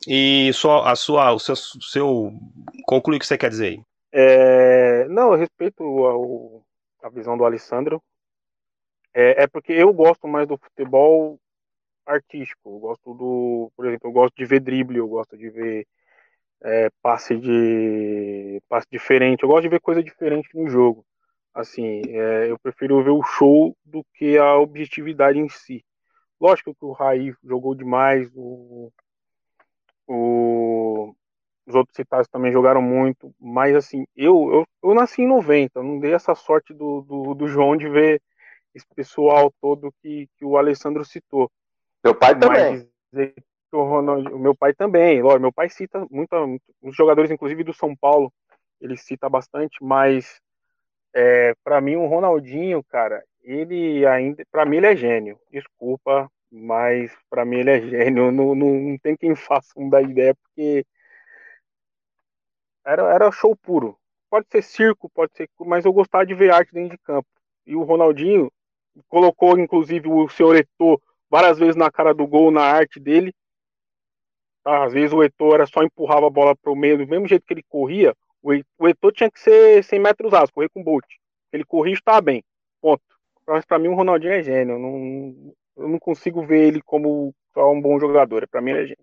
E só a sua, o seu, seu conclui o que você quer dizer aí. É, não, eu respeito ao, a visão do Alessandro. É, é, porque eu gosto mais do futebol artístico. Eu gosto do, por exemplo, eu gosto de ver drible, eu gosto de ver é, passe de passe diferente. Eu gosto de ver coisa diferente no jogo. Assim, é, eu prefiro ver o show do que a objetividade em si. Lógico que o Raí jogou demais, o, o, os outros citados também jogaram muito, mas assim, eu, eu, eu nasci em 90, não dei essa sorte do, do, do João de ver esse pessoal todo que, que o Alessandro citou. Meu pai também. O, Ronald, o meu pai também, lógico, meu pai cita muito, os jogadores, inclusive do São Paulo, ele cita bastante, mas é, para mim o Ronaldinho, cara, ele ainda, para mim ele é gênio. Desculpa, mas para mim ele é gênio. Não, não, não tem quem faça um da ideia, porque era, era show puro. Pode ser circo, pode ser. Mas eu gostava de ver arte dentro de campo. E o Ronaldinho colocou, inclusive, o senhor Eto'o várias vezes na cara do gol, na arte dele. Tá, às vezes o Eto'o era só empurrava a bola para o meio, do mesmo jeito que ele corria, o Eto'o tinha que ser 100 metros alto, correr com Bolt. Ele corria e estava bem. Ponto. Mas para mim o Ronaldinho é gênio. Não, eu não consigo ver ele como um bom jogador. Para mim, ele é gente.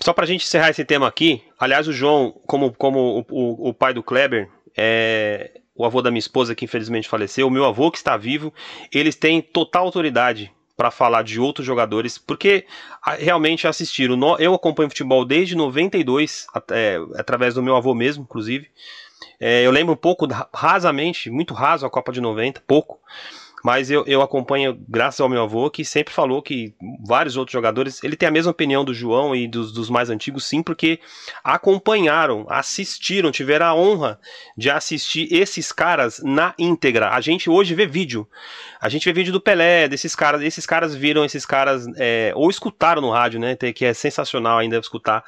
Só pra gente encerrar esse tema aqui, aliás, o João, como, como o, o, o pai do Kleber, é o avô da minha esposa que infelizmente faleceu, o meu avô que está vivo, eles têm total autoridade para falar de outros jogadores, porque realmente assistiram. Eu acompanho futebol desde 92, até, através do meu avô mesmo, inclusive. É, eu lembro um pouco, rasamente, muito raso a Copa de 90, pouco. Mas eu, eu acompanho, graças ao meu avô, que sempre falou que vários outros jogadores. Ele tem a mesma opinião do João e dos, dos mais antigos, sim, porque acompanharam, assistiram, tiveram a honra de assistir esses caras na íntegra. A gente hoje vê vídeo. A gente vê vídeo do Pelé, desses caras. Esses caras viram esses caras, é, ou escutaram no rádio, né? Que é sensacional ainda escutar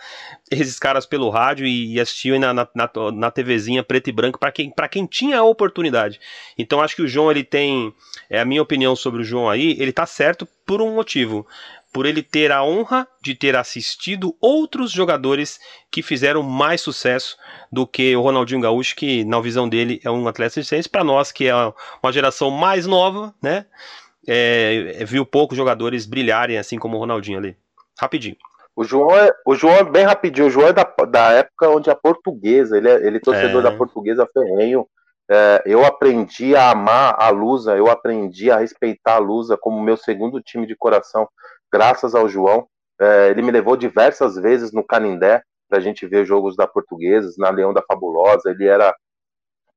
esses caras pelo rádio e, e na, na, na, TVzinha preto e branco para quem, quem tinha a oportunidade. Então acho que o João ele tem é a minha opinião sobre o João aí, ele tá certo por um motivo. Por ele ter a honra de ter assistido outros jogadores que fizeram mais sucesso do que o Ronaldinho Gaúcho, que na visão dele é um atleta de para nós que é uma geração mais nova, né? É, viu poucos jogadores brilharem assim como o Ronaldinho ali. Rapidinho. O João é, o João é bem rapidinho. O João é da, da época onde a portuguesa, ele é, ele é torcedor é. da portuguesa ferrenho é, eu aprendi a amar a Lusa, eu aprendi a respeitar a Lusa como meu segundo time de coração, graças ao João. É, ele me levou diversas vezes no Canindé para a gente ver jogos da Portuguesa, na Leão da Fabulosa. Ele era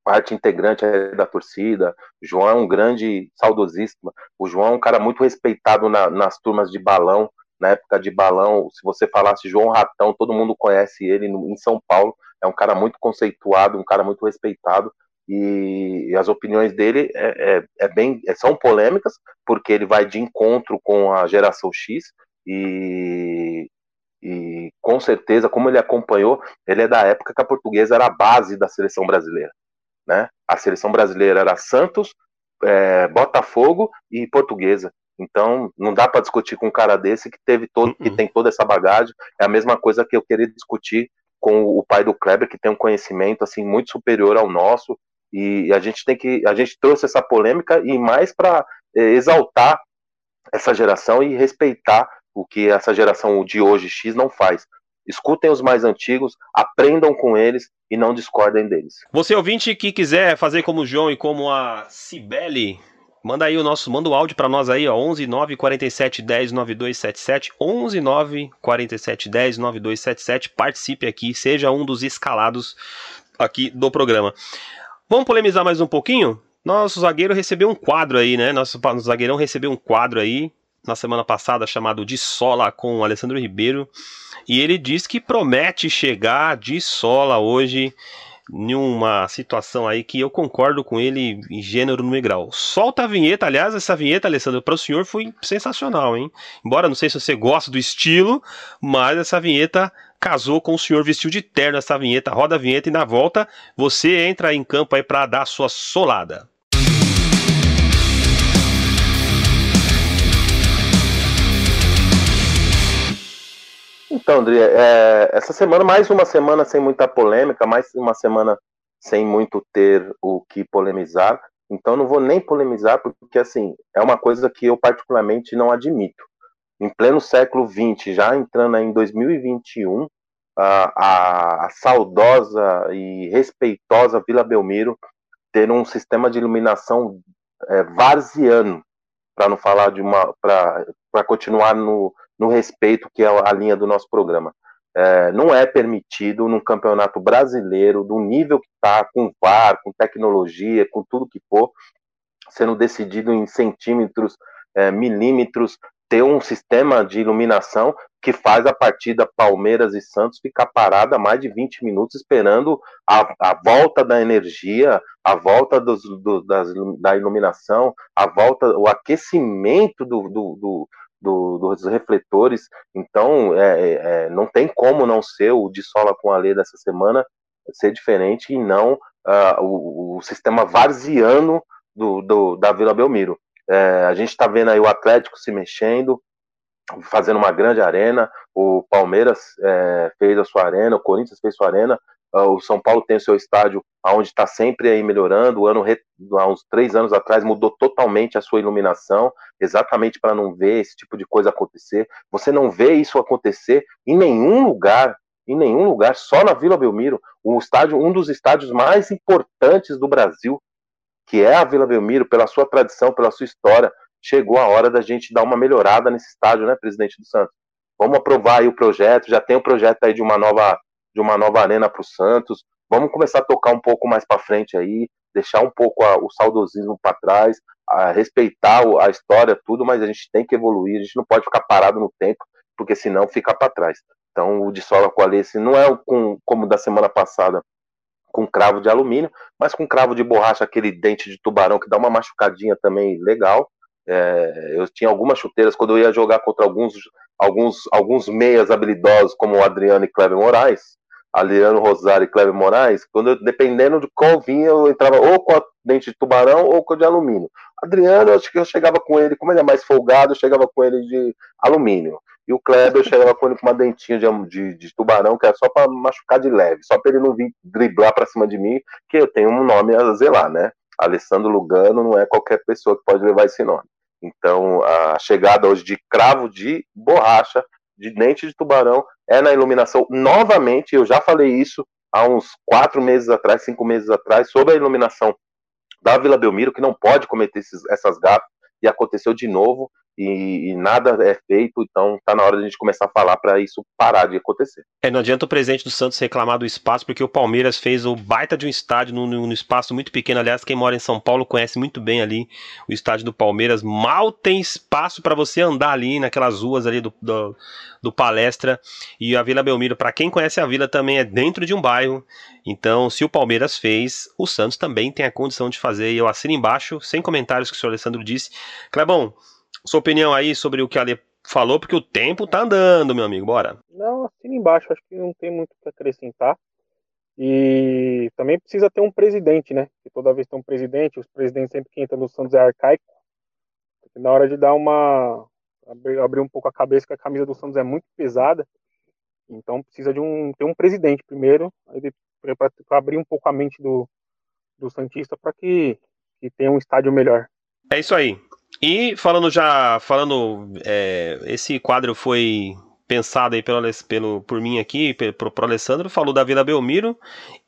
parte integrante da torcida. O João é um grande saudosista. O João é um cara muito respeitado na, nas turmas de balão. Na época de balão, se você falasse João Ratão, todo mundo conhece ele no, em São Paulo. É um cara muito conceituado, um cara muito respeitado. E, as opiniões dele é, é, é bem, é, são polêmicas, porque ele vai de encontro com a geração X. E, e com certeza, como ele acompanhou, ele é da época que a portuguesa era a base da seleção brasileira. Né? A seleção brasileira era Santos, é, Botafogo e Portuguesa. Então, não dá para discutir com um cara desse que teve todo, que uhum. tem toda essa bagagem. É a mesma coisa que eu queria discutir com o pai do Kleber, que tem um conhecimento assim muito superior ao nosso. E a gente tem que, a gente trouxe essa polêmica e mais para é, exaltar essa geração e respeitar o que essa geração de hoje X não faz. Escutem os mais antigos, aprendam com eles e não discordem deles. Você ouvinte que quiser fazer como o João e como a Cibele, manda aí o nosso, manda o áudio para nós aí, ó, 11 9 47 10 9277, 11 9 47 10 9277, participe aqui, seja um dos escalados aqui do programa. Vamos polemizar mais um pouquinho? Nosso zagueiro recebeu um quadro aí, né? Nosso, zagueirão recebeu um quadro aí na semana passada chamado De Sola com o Alessandro Ribeiro. E ele diz que promete chegar de sola hoje em uma situação aí que eu concordo com ele em gênero no grau. Solta a vinheta, aliás, essa vinheta, Alessandro, para o senhor foi sensacional, hein? Embora não sei se você gosta do estilo, mas essa vinheta casou com o senhor vestiu de terno essa vinheta, roda a vinheta e na volta você entra em campo aí para dar a sua solada. Então, André, é, essa semana, mais uma semana sem muita polêmica, mais uma semana sem muito ter o que polemizar. Então, não vou nem polemizar, porque, assim, é uma coisa que eu particularmente não admito. Em pleno século XX, já entrando em 2021, a, a, saudosa e respeitosa Vila Belmiro ter um sistema de iluminação é, varziano, para não falar de uma. para continuar no, no respeito que é a linha do nosso programa. É, não é permitido num campeonato brasileiro, do nível que está, com VAR, com tecnologia, com tudo que for, sendo decidido em centímetros, é, milímetros, ter um sistema de iluminação que faz a partida Palmeiras e Santos ficar parada mais de 20 minutos esperando a, a volta da energia, a volta dos, do, das, da iluminação, a volta, o aquecimento do, do, do do, dos refletores. Então, é, é, é, não tem como não ser o de sola com a lei dessa semana ser diferente e não uh, o, o, sistema varziano do, da Vila Belmiro. É, a gente está vendo aí o Atlético se mexendo, fazendo uma grande arena, o Palmeiras é, fez a sua arena, o Corinthians fez sua arena, Uh, o São Paulo tem o seu estádio onde está sempre aí melhorando. O ano, há uns três anos atrás, mudou totalmente a sua iluminação, exatamente para não ver esse tipo de coisa acontecer. Você não vê isso acontecer em nenhum lugar, em nenhum lugar, só na Vila Belmiro, um estádio, um dos estádios mais importantes do Brasil, que é a Vila Belmiro, pela sua tradição, pela sua história. Chegou a hora da gente dar uma melhorada nesse estádio, né, presidente do Santos? Vamos aprovar aí o projeto, já tem o projeto aí de uma nova de uma nova arena para o Santos. Vamos começar a tocar um pouco mais para frente aí, deixar um pouco a, o saudosismo para trás, a respeitar a história, tudo, mas a gente tem que evoluir, a gente não pode ficar parado no tempo, porque senão fica para trás. Então, o de sola com Alice não é com, como da semana passada, com cravo de alumínio, mas com cravo de borracha, aquele dente de tubarão que dá uma machucadinha também legal. É, eu tinha algumas chuteiras quando eu ia jogar contra alguns, alguns, alguns meias habilidosos, como o Adriano e Cleber Moraes. Adriano Rosário e Cleber Moraes, quando eu, dependendo de qual vinha, eu entrava ou com a dente de tubarão ou com a de alumínio. Adriano, acho que eu chegava com ele, como ele é mais folgado, eu chegava com ele de alumínio. E o Kleber, eu chegava com ele com uma dentinha de, de, de tubarão, que era só para machucar de leve, só para ele não vir driblar para cima de mim, que eu tenho um nome a zelar, né? Alessandro Lugano não é qualquer pessoa que pode levar esse nome. Então, a chegada hoje de cravo de borracha de dente de tubarão é na iluminação. Novamente, eu já falei isso há uns quatro meses atrás, cinco meses atrás, sobre a iluminação da Vila Belmiro, que não pode cometer esses, essas gafas, e aconteceu de novo. E, e, nada é feito, então tá na hora de a gente começar a falar para isso parar de acontecer. É, não adianta o presidente do Santos reclamar do espaço, porque o Palmeiras fez o baita de um estádio num, num espaço muito pequeno. Aliás, quem mora em São Paulo conhece muito bem ali o estádio do Palmeiras. Mal tem espaço para você andar ali naquelas ruas ali do, do, do Palestra. E a Vila Belmiro, para quem conhece a vila, também é dentro de um bairro. Então, se o Palmeiras fez, o Santos também tem a condição de fazer. E eu assino embaixo, sem comentários que o senhor Alessandro disse. Clebão, sua opinião aí sobre o que a Ale falou, porque o tempo tá andando, meu amigo. Bora. Não, assina embaixo, acho que não tem muito o que acrescentar. E também precisa ter um presidente, né? Porque toda vez que tem um presidente, os presidentes sempre que entram no Santos é arcaico. Na hora de dar uma. Abrir, um pouco a cabeça, que a camisa do Santos é muito pesada. Então precisa de um ter um presidente primeiro, para abrir um pouco a mente do, do Santista para que, que tenha um estádio melhor. É isso aí. E falando já, falando, é, esse quadro foi pensado aí pelo, pelo, por mim aqui, pelo, pro Alessandro, falou da Vila Belmiro,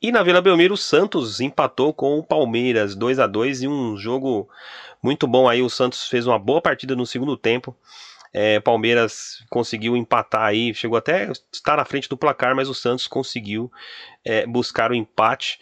e na Vila Belmiro o Santos empatou com o Palmeiras 2 a 2 e um jogo muito bom aí, o Santos fez uma boa partida no segundo tempo, é, Palmeiras conseguiu empatar aí, chegou até estar na frente do placar, mas o Santos conseguiu é, buscar o empate,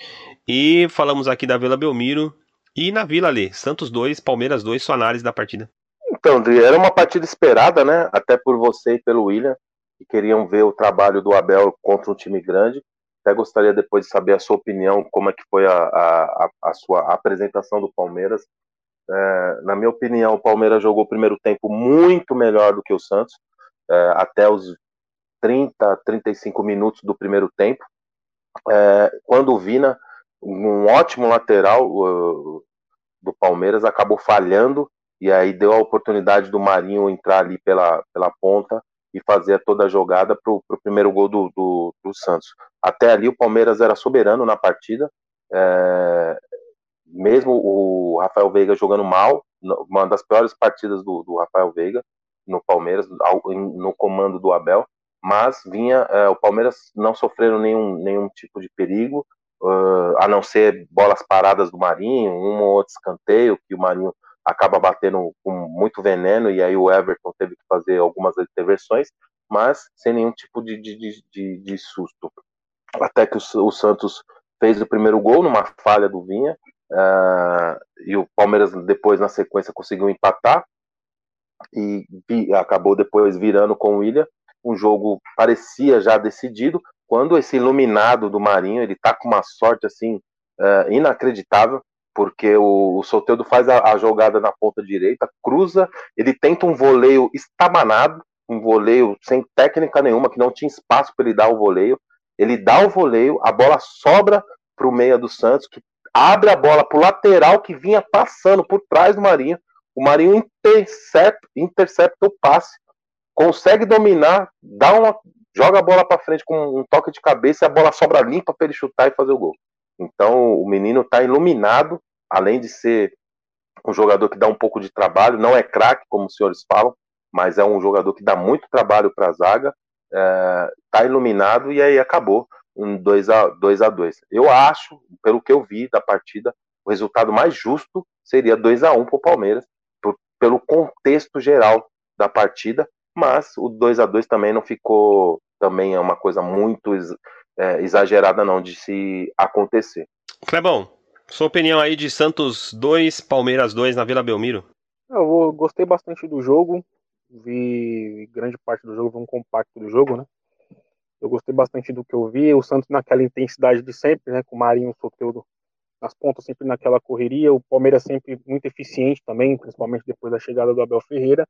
e falamos aqui da Vila Belmiro, e na Vila ali, Santos 2, Palmeiras 2, sua análise da partida. Então, André, era uma partida esperada, né? Até por você e pelo William, que queriam ver o trabalho do Abel contra um time grande. Até gostaria depois de saber a sua opinião, como é que foi a, a, a sua apresentação do Palmeiras. É, na minha opinião, o Palmeiras jogou o primeiro tempo muito melhor do que o Santos, é, até os 30, 35 minutos do primeiro tempo. É, quando o Vina um ótimo lateral uh, do Palmeiras acabou falhando e aí deu a oportunidade do Marinho entrar ali pela, pela ponta e fazer toda a jogada para o primeiro gol do, do, do, Santos. Até ali o Palmeiras era soberano na partida, é, mesmo o Rafael Veiga jogando mal, uma das piores partidas do, do Rafael Veiga no Palmeiras, no comando do Abel, mas vinha é, o Palmeiras não sofrendo nenhum, nenhum tipo de perigo, uh, a não ser bolas paradas do Marinho, um ou outro escanteio que o Marinho acaba batendo com muito veneno e aí o Everton teve que fazer algumas intervenções, mas sem nenhum tipo de, de, de, de susto. Até que o, o, Santos fez o primeiro gol numa falha do Vinha uh, e o Palmeiras depois na sequência conseguiu empatar e vi, acabou depois virando com o William. Um jogo parecia já decidido, quando esse iluminado do Marinho, ele tá com uma sorte assim uh, inacreditável, porque o, o Soteldo faz a, a, jogada na ponta direita, cruza, ele tenta um voleio estabanado, um voleio sem técnica nenhuma, que não tinha espaço para ele dar o voleio. Ele dá o voleio, a bola sobra para o meia do Santos, que abre a bola para o lateral que vinha passando por trás do Marinho. O Marinho intercepta, intercepta o passe, consegue dominar, dá uma, joga a bola para frente com um toque de cabeça e a bola sobra limpa para ele chutar e fazer o gol. Então o menino está iluminado, além de ser um jogador que dá um pouco de trabalho, não é craque, como os senhores falam, mas é um jogador que dá muito trabalho para a zaga, está é, iluminado e aí acabou um 2 a 2 a 2. Eu acho, pelo que eu vi da partida, o resultado mais justo seria 2 a 1 para o Palmeiras, por, pelo contexto geral da partida, mas o 2 a 2 também não ficou também é uma coisa muito é, exagerada não de se acontecer. Clebão, sua opinião aí de Santos 2, Palmeiras 2 na Vila Belmiro? Eu gostei bastante do jogo, vi grande parte do jogo, vi um compacto do jogo, né? Eu gostei bastante do que eu vi, o Santos naquela intensidade de sempre, né, com o Marinho o Soteldo nas pontas sempre naquela correria, o Palmeiras sempre muito eficiente também, principalmente depois da chegada do Abel Ferreira.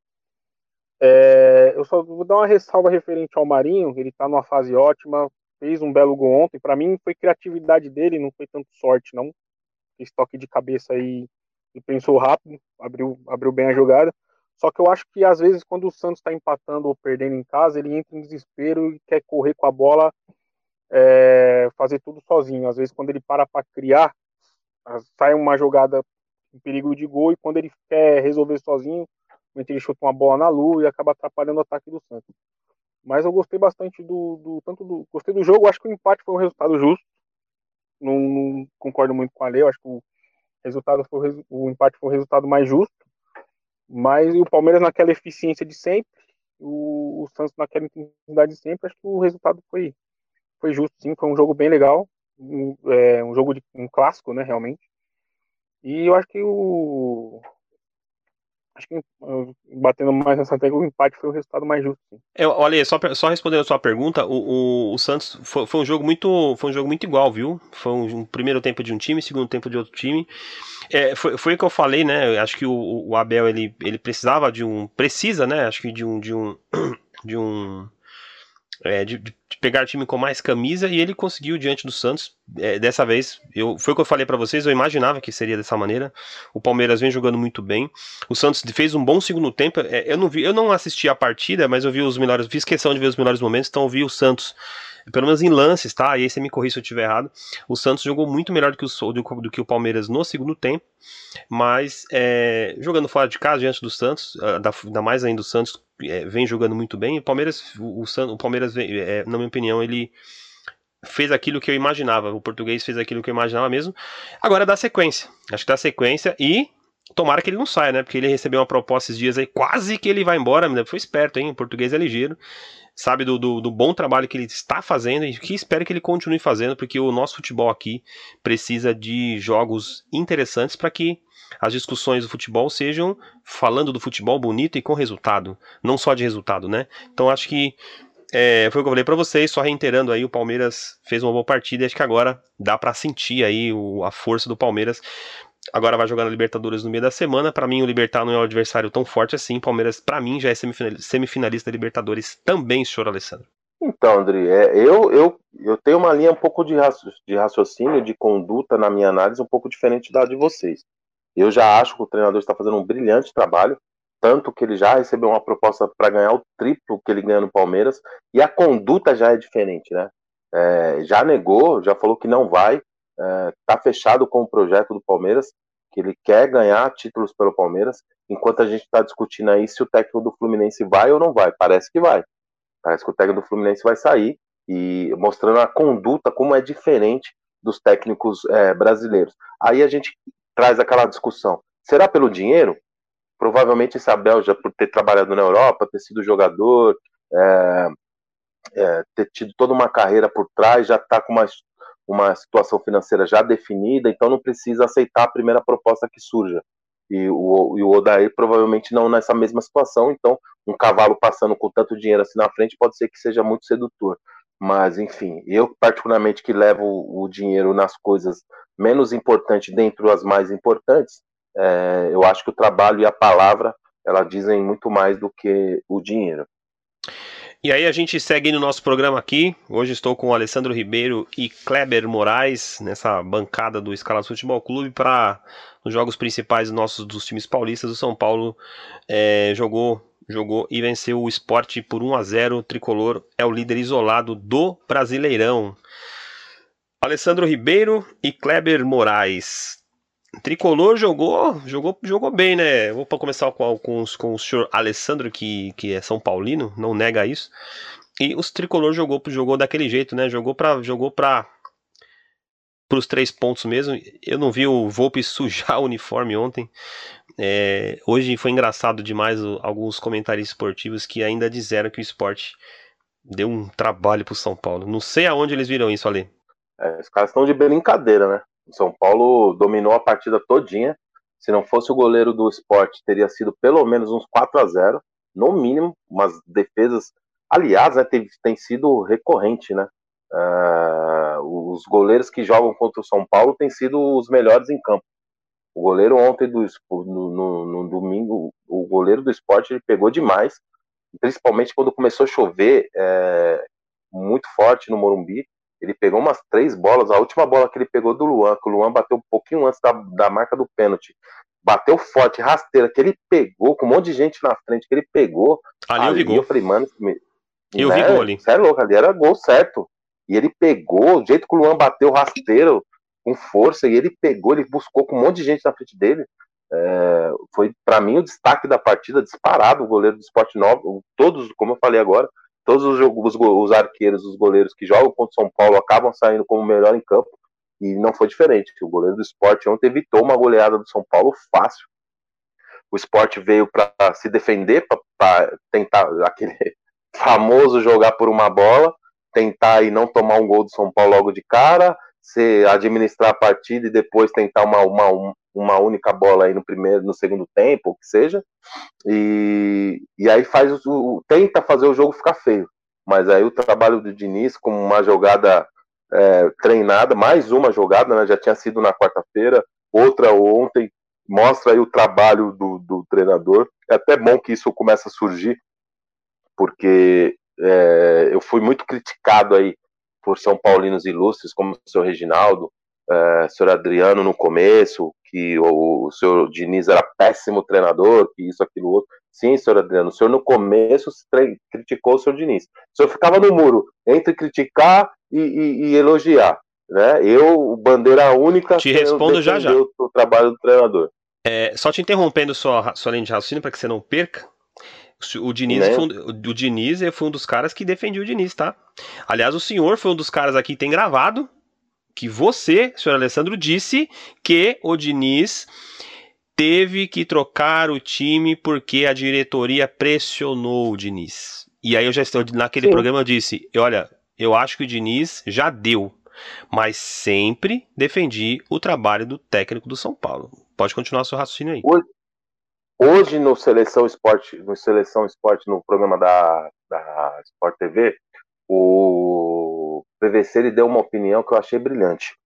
É, eu só vou dar uma ressalva referente ao Marinho, ele está numa fase ótima, fez um belo gol ontem. Para mim, foi criatividade dele, não foi tanto sorte, não. Esse toque de cabeça aí, ele pensou rápido, abriu, abriu bem a jogada. Só que eu acho que às vezes, quando o Santos está empatando ou perdendo em casa, ele entra em desespero e quer correr com a bola, é, fazer tudo sozinho. Às vezes, quando ele para para criar, sai uma jogada em perigo de gol e quando ele quer resolver sozinho, ele chuta uma bola na lua e acaba atrapalhando o ataque do Santos. Mas eu gostei bastante do, do tanto do gostei do jogo. Acho que o empate foi um resultado justo. Não, não concordo muito com a lei. Acho que o resultado foi o empate foi o resultado mais justo. Mas o Palmeiras naquela eficiência de sempre, o, o Santos naquela intensidade de sempre, acho que o resultado foi, foi justo, sim. Foi um jogo bem legal, um, é, um jogo de um clássico, né, realmente. E eu acho que o, acho que batendo mais nessa tecla, o empate foi o resultado mais justo. É, olha, só, só respondendo a sua pergunta, o, o, o Santos foi, foi, um jogo muito foi um jogo muito igual, viu? Foi um, um primeiro tempo de um time, segundo tempo de outro time. É, foi, foi o que eu falei, né? Acho que o, o Abel ele, ele precisava de um precisa, né? Acho que de um de um de um é, de, de, pegar time com mais camisa e ele conseguiu diante do Santos. É, dessa vez, eu, foi o que eu falei para vocês, eu imaginava que seria dessa maneira. O Palmeiras vem jogando muito bem. O Santos fez um bom segundo tempo. É, eu, não vi, eu não assisti a partida, mas eu vi os melhores, fiz questão de ver os melhores momentos, então eu vi o Santos pelo menos em lances, tá? E aí você me corrija se eu estiver errado. O Santos jogou muito melhor do que o, do, do que o Palmeiras no segundo tempo, mas é, jogando fora de casa diante do Santos, ah, ainda mais ainda o Santos é, vem jogando muito bem. O Palmeiras, o, o, Palmeiras vem, é, na minha opinião, ele fez aquilo que eu imaginava. O português fez aquilo que eu imaginava mesmo. Agora dá sequência. Acho que dá sequência e tomara que ele não saia, né? Porque ele recebeu uma proposta esses dias aí, quase que ele vai embora. Foi esperto, hein? O português é ligeiro sabe do, do, do, bom trabalho que ele está fazendo e que espero que ele continue fazendo, porque o nosso futebol aqui precisa de jogos interessantes para que as discussões do futebol sejam falando do futebol bonito e com resultado, não só de resultado, né? Então acho que é, foi o que eu falei para vocês, só reiterando aí, o Palmeiras fez uma boa partida e acho que agora dá para sentir aí o, a força do Palmeiras agora vai jogar na Libertadores no meio da semana. Para mim, o Libertar não é um adversário tão forte assim. Palmeiras, para mim, já é semifinalista da Libertadores também, senhor Alessandro. Então, André, é, eu, eu, eu tenho uma linha um pouco de, de raciocínio, de conduta na minha análise, um pouco diferente da de vocês. Eu já acho que o treinador está fazendo um brilhante trabalho, tanto que ele já recebeu uma proposta para ganhar o triplo que ele ganha no Palmeiras, e a conduta já é diferente, né? É, já negou, já falou que não vai, está é, fechado com o projeto do Palmeiras, que ele quer ganhar títulos pelo Palmeiras, enquanto a gente está discutindo aí se o técnico do Fluminense vai ou não vai. Parece que vai. Parece que o técnico do Fluminense vai sair e mostrando a conduta como é diferente dos técnicos é, brasileiros. Aí a gente traz aquela discussão: será pelo dinheiro? Provavelmente Isabel já por ter trabalhado na Europa, ter sido jogador, é, é, ter tido toda uma carreira por trás, já está com uma uma situação financeira já definida, então não precisa aceitar a primeira proposta que surja. E o, e o Odair provavelmente não nessa mesma situação, então um cavalo passando com tanto dinheiro assim na frente pode ser que seja muito sedutor. Mas, enfim, eu particularmente que levo o dinheiro nas coisas menos importantes dentro das mais importantes, é, eu acho que o trabalho e a palavra, ela dizem muito mais do que o dinheiro. E aí a gente segue no nosso programa aqui. Hoje estou com Alessandro Ribeiro e Kleber Moraes nessa bancada do Escalados Futebol Clube para os jogos principais nossos dos times paulistas. O São Paulo é, jogou jogou e venceu o esporte por 1 a 0 O tricolor é o líder isolado do Brasileirão. Alessandro Ribeiro e Kleber Moraes. Tricolor jogou, jogou, jogou bem, né? Vou começar com, com, com o senhor Alessandro, que, que é São Paulino, não nega isso. E os Tricolor jogou, jogou daquele jeito, né? Jogou para jogou para os três pontos mesmo. Eu não vi o Volpe sujar o uniforme ontem. É, hoje foi engraçado demais o, alguns comentários esportivos que ainda disseram que o esporte deu um trabalho pro São Paulo. Não sei aonde eles viram isso ali. É, os caras estão de brincadeira, né? O São Paulo dominou a partida todinha. Se não fosse o goleiro do esporte, teria sido pelo menos uns 4 a 0 no mínimo, umas defesas. Aliás, né, tem, tem sido recorrente, né? Uh, os goleiros que jogam contra o São Paulo têm sido os melhores em campo. O goleiro ontem, do, no, no, no domingo, o goleiro do esporte ele pegou demais, principalmente quando começou a chover é, muito forte no Morumbi. Ele pegou umas três bolas. A última bola que ele pegou do Luan, que o Luan bateu um pouquinho antes da, da marca do pênalti. Bateu forte, rasteira, que ele pegou, com um monte de gente na frente, que ele pegou. Ali, ali eu vi gol. Eu falei, mano, eu né? vi gol ali. Você é louco, ali era gol certo. E ele pegou, o jeito que o Luan bateu rasteiro, com força, e ele pegou, ele buscou com um monte de gente na frente dele. É, foi para mim o destaque da partida, disparado o goleiro do Esporte Novo, todos, como eu falei agora, todos os, os, os arqueiros, os goleiros que jogam contra o São Paulo acabam saindo como melhor em campo e não foi diferente. O goleiro do esporte ontem evitou uma goleada do São Paulo fácil. o esporte veio para se defender, para tentar aquele famoso jogar por uma bola, tentar e não tomar um gol do São Paulo logo de cara, se administrar a partida e depois tentar uma, uma, uma única bola aí no primeiro, no segundo tempo, o que seja. E, e aí faz o, tenta fazer o jogo ficar feio. Mas aí o trabalho do Diniz com uma jogada é, treinada, mais uma jogada, né, já tinha sido na quarta-feira, outra ontem, mostra aí o trabalho do, do treinador. É até bom que isso comece a surgir, porque é, eu fui muito criticado aí por São Paulinos ilustres, como o senhor Reginaldo, é, o senhor Adriano no começo, que o, o senhor Diniz era péssimo treinador, que isso, aquilo, outro. Sim, senhor Adriano, o senhor no começo criticou o senhor Diniz. O senhor ficava no muro entre criticar e, e, e elogiar. Né? Eu, bandeira única, te respondo já já. O trabalho do treinador. É, só te interrompendo sua, sua linha de raciocínio para que você não perca. O Diniz, né? foi um, o Diniz foi um dos caras que defendia o Diniz, tá? Aliás, o senhor foi um dos caras aqui que tem gravado que você, senhor Alessandro, disse que o Diniz teve que trocar o time porque a diretoria pressionou o Diniz. E aí eu já estou naquele Sim. programa eu disse, olha, eu acho que o Diniz já deu, mas sempre defendi o trabalho do técnico do São Paulo. Pode continuar seu raciocínio aí. Hoje, hoje no Seleção Esporte, no Seleção Esporte, no programa da, da Sport TV, o PVC ele deu uma opinião que eu achei brilhante.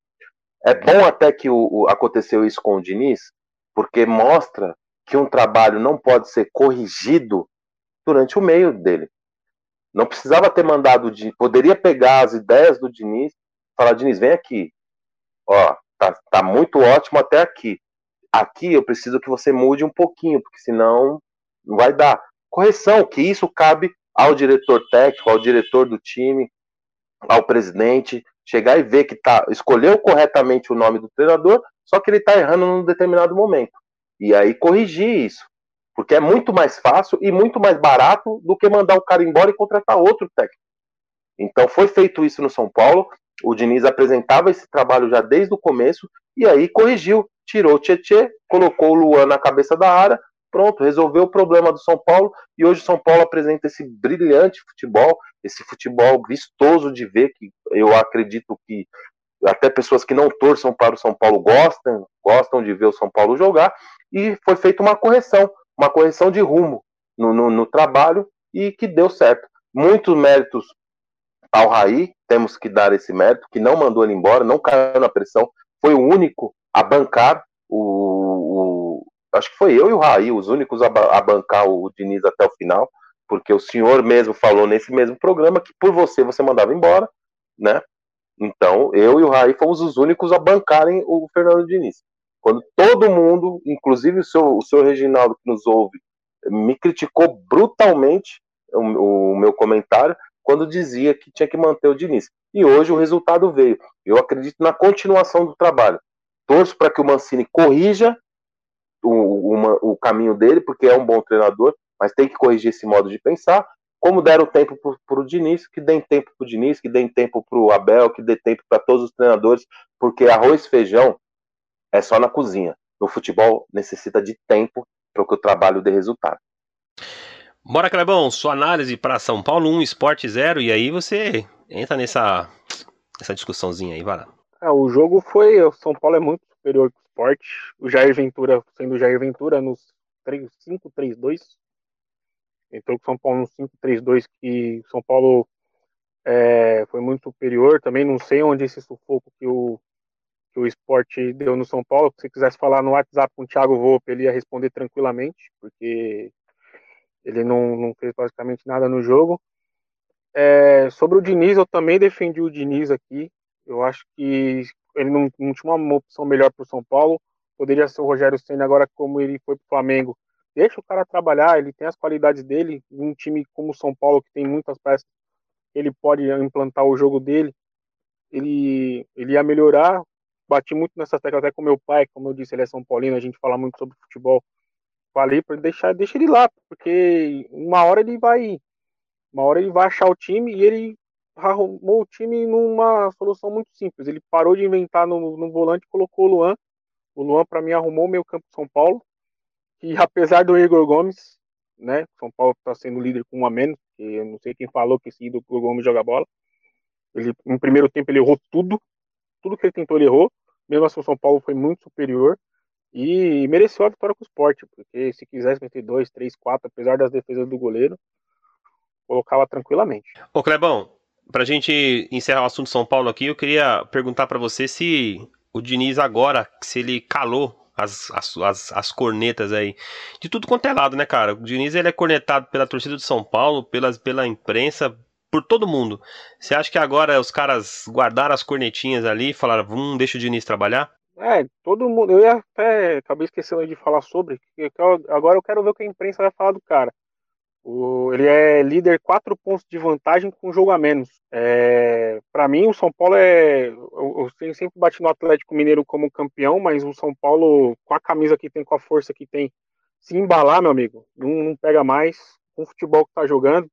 É bom até que o, o, aconteceu isso com o Diniz, porque mostra que um trabalho não pode ser corrigido durante o meio dele. Não precisava ter mandado, de, poderia pegar as ideias do Diniz, falar Diniz, vem aqui, ó, tá, tá muito ótimo até aqui aqui eu preciso que você mude um pouquinho, porque senão não vai dar. Correção, que isso cabe ao diretor técnico, ao diretor do time, ao presidente, chegar e ver que tá, escolheu corretamente o nome do treinador, só que ele está errando num determinado momento. E aí corrigir isso. Porque é muito mais fácil e muito mais barato do que mandar o cara embora e contratar outro técnico. Então foi feito isso no São Paulo. O Diniz apresentava esse trabalho já desde o começo e aí corrigiu tirou o Tietê, colocou o Luan na cabeça da área, pronto, resolveu o problema do São Paulo e hoje o São Paulo apresenta esse brilhante futebol, esse futebol vistoso de ver, que eu acredito que até pessoas que não torçam para o São Paulo gostam, gostam de ver o São Paulo jogar, e foi feita uma correção, uma correção de rumo no, no, no trabalho e que deu certo. Muitos méritos ao Raí, temos que dar esse mérito, que não mandou ele embora, não caiu na pressão, foi o único a bancar o, o, acho que foi eu e o Raí os únicos a, a, bancar o Diniz até o final, porque o senhor mesmo falou nesse mesmo programa que por você você mandava embora, né? Então eu e o Raí fomos os únicos a bancarem o Fernando Diniz. Quando todo mundo, inclusive o seu, o seu Reginaldo que nos ouve, me criticou brutalmente o, o meu comentário quando dizia que tinha que manter o Diniz. E hoje o resultado veio. Eu acredito na continuação do trabalho torço para que o Mancini corrija o, o, o, caminho dele, porque é um bom treinador, mas tem que corrigir esse modo de pensar. Como deram tempo para o Diniz, que deem tempo para o Diniz, que deem tempo para o Abel, que dê tempo para todos os treinadores, porque arroz e feijão é só na cozinha. No futebol necessita de tempo para que o trabalho dê resultado. Bora, Clebão, sua análise para São Paulo 1, Esporte 0, e aí você entra nessa, nessa discussãozinha aí, vai lá. É, o jogo foi. O São Paulo é muito superior que o esporte. O Jair Ventura, sendo o Jair Ventura nos 5-3-2. Entrou com o São Paulo no 5-3-2, que o São Paulo é, foi muito superior. Também não sei onde esse sufoco que o, que o esporte deu no São Paulo. Se você quisesse falar no WhatsApp com o Thiago Volpe, ele ia responder tranquilamente, porque ele não, não fez basicamente nada no jogo. É, sobre o Diniz, eu também defendi o Diniz aqui. Eu acho que ele não, não tinha uma opção melhor para o São Paulo. Poderia ser o Rogério Senna agora, como ele foi para o Flamengo. Deixa o cara trabalhar, ele tem as qualidades dele. Um time como o São Paulo, que tem muitas peças, ele pode implantar o jogo dele. Ele, ele ia melhorar. Bati muito nessa tecla até com meu pai, como eu disse, ele é São Paulino, a gente fala muito sobre futebol. Falei para deixar, deixa ele lá, porque uma hora ele vai, uma hora ele vai achar o time e ele arrumou o time numa solução muito simples. Ele parou de inventar no, no volante e colocou o Luan. O Luan, para mim, arrumou o meio campo de São Paulo, que apesar do Igor Gomes, né, São Paulo está sendo líder com um a menos, que eu não sei quem falou que esse Igor Gomes joga bola. Ele, no primeiro tempo ele errou tudo, tudo que ele tentou ele errou. Mesmo assim, o São Paulo foi muito superior e mereceu a vitória com o esporte, porque se quisesse meter dois, três, quatro, apesar das defesas do goleiro, colocava tranquilamente. Ô Clebão, pra gente encerrar o assunto São Paulo aqui, eu queria perguntar para você se o Diniz agora, se ele calou as, as, as, as, cornetas aí. De tudo quanto é lado, né, cara? O Diniz ele é cornetado pela torcida de São Paulo, pelas, pela imprensa, por todo mundo. Você acha que agora os caras guardaram as cornetinhas ali e falaram, vamos, deixa o Diniz trabalhar? É, todo mundo. Eu ia até acabei esquecendo de falar sobre. Agora eu quero ver o que a imprensa vai falar do cara. O, ele é líder quatro pontos de vantagem com jogo a menos. É, para mim, o São Paulo é. Eu, eu sempre bati no Atlético Mineiro como campeão, mas o São Paulo, com a camisa que tem, com a força que tem, se embalar, meu amigo, não, não pega mais. Com o futebol que tá jogando,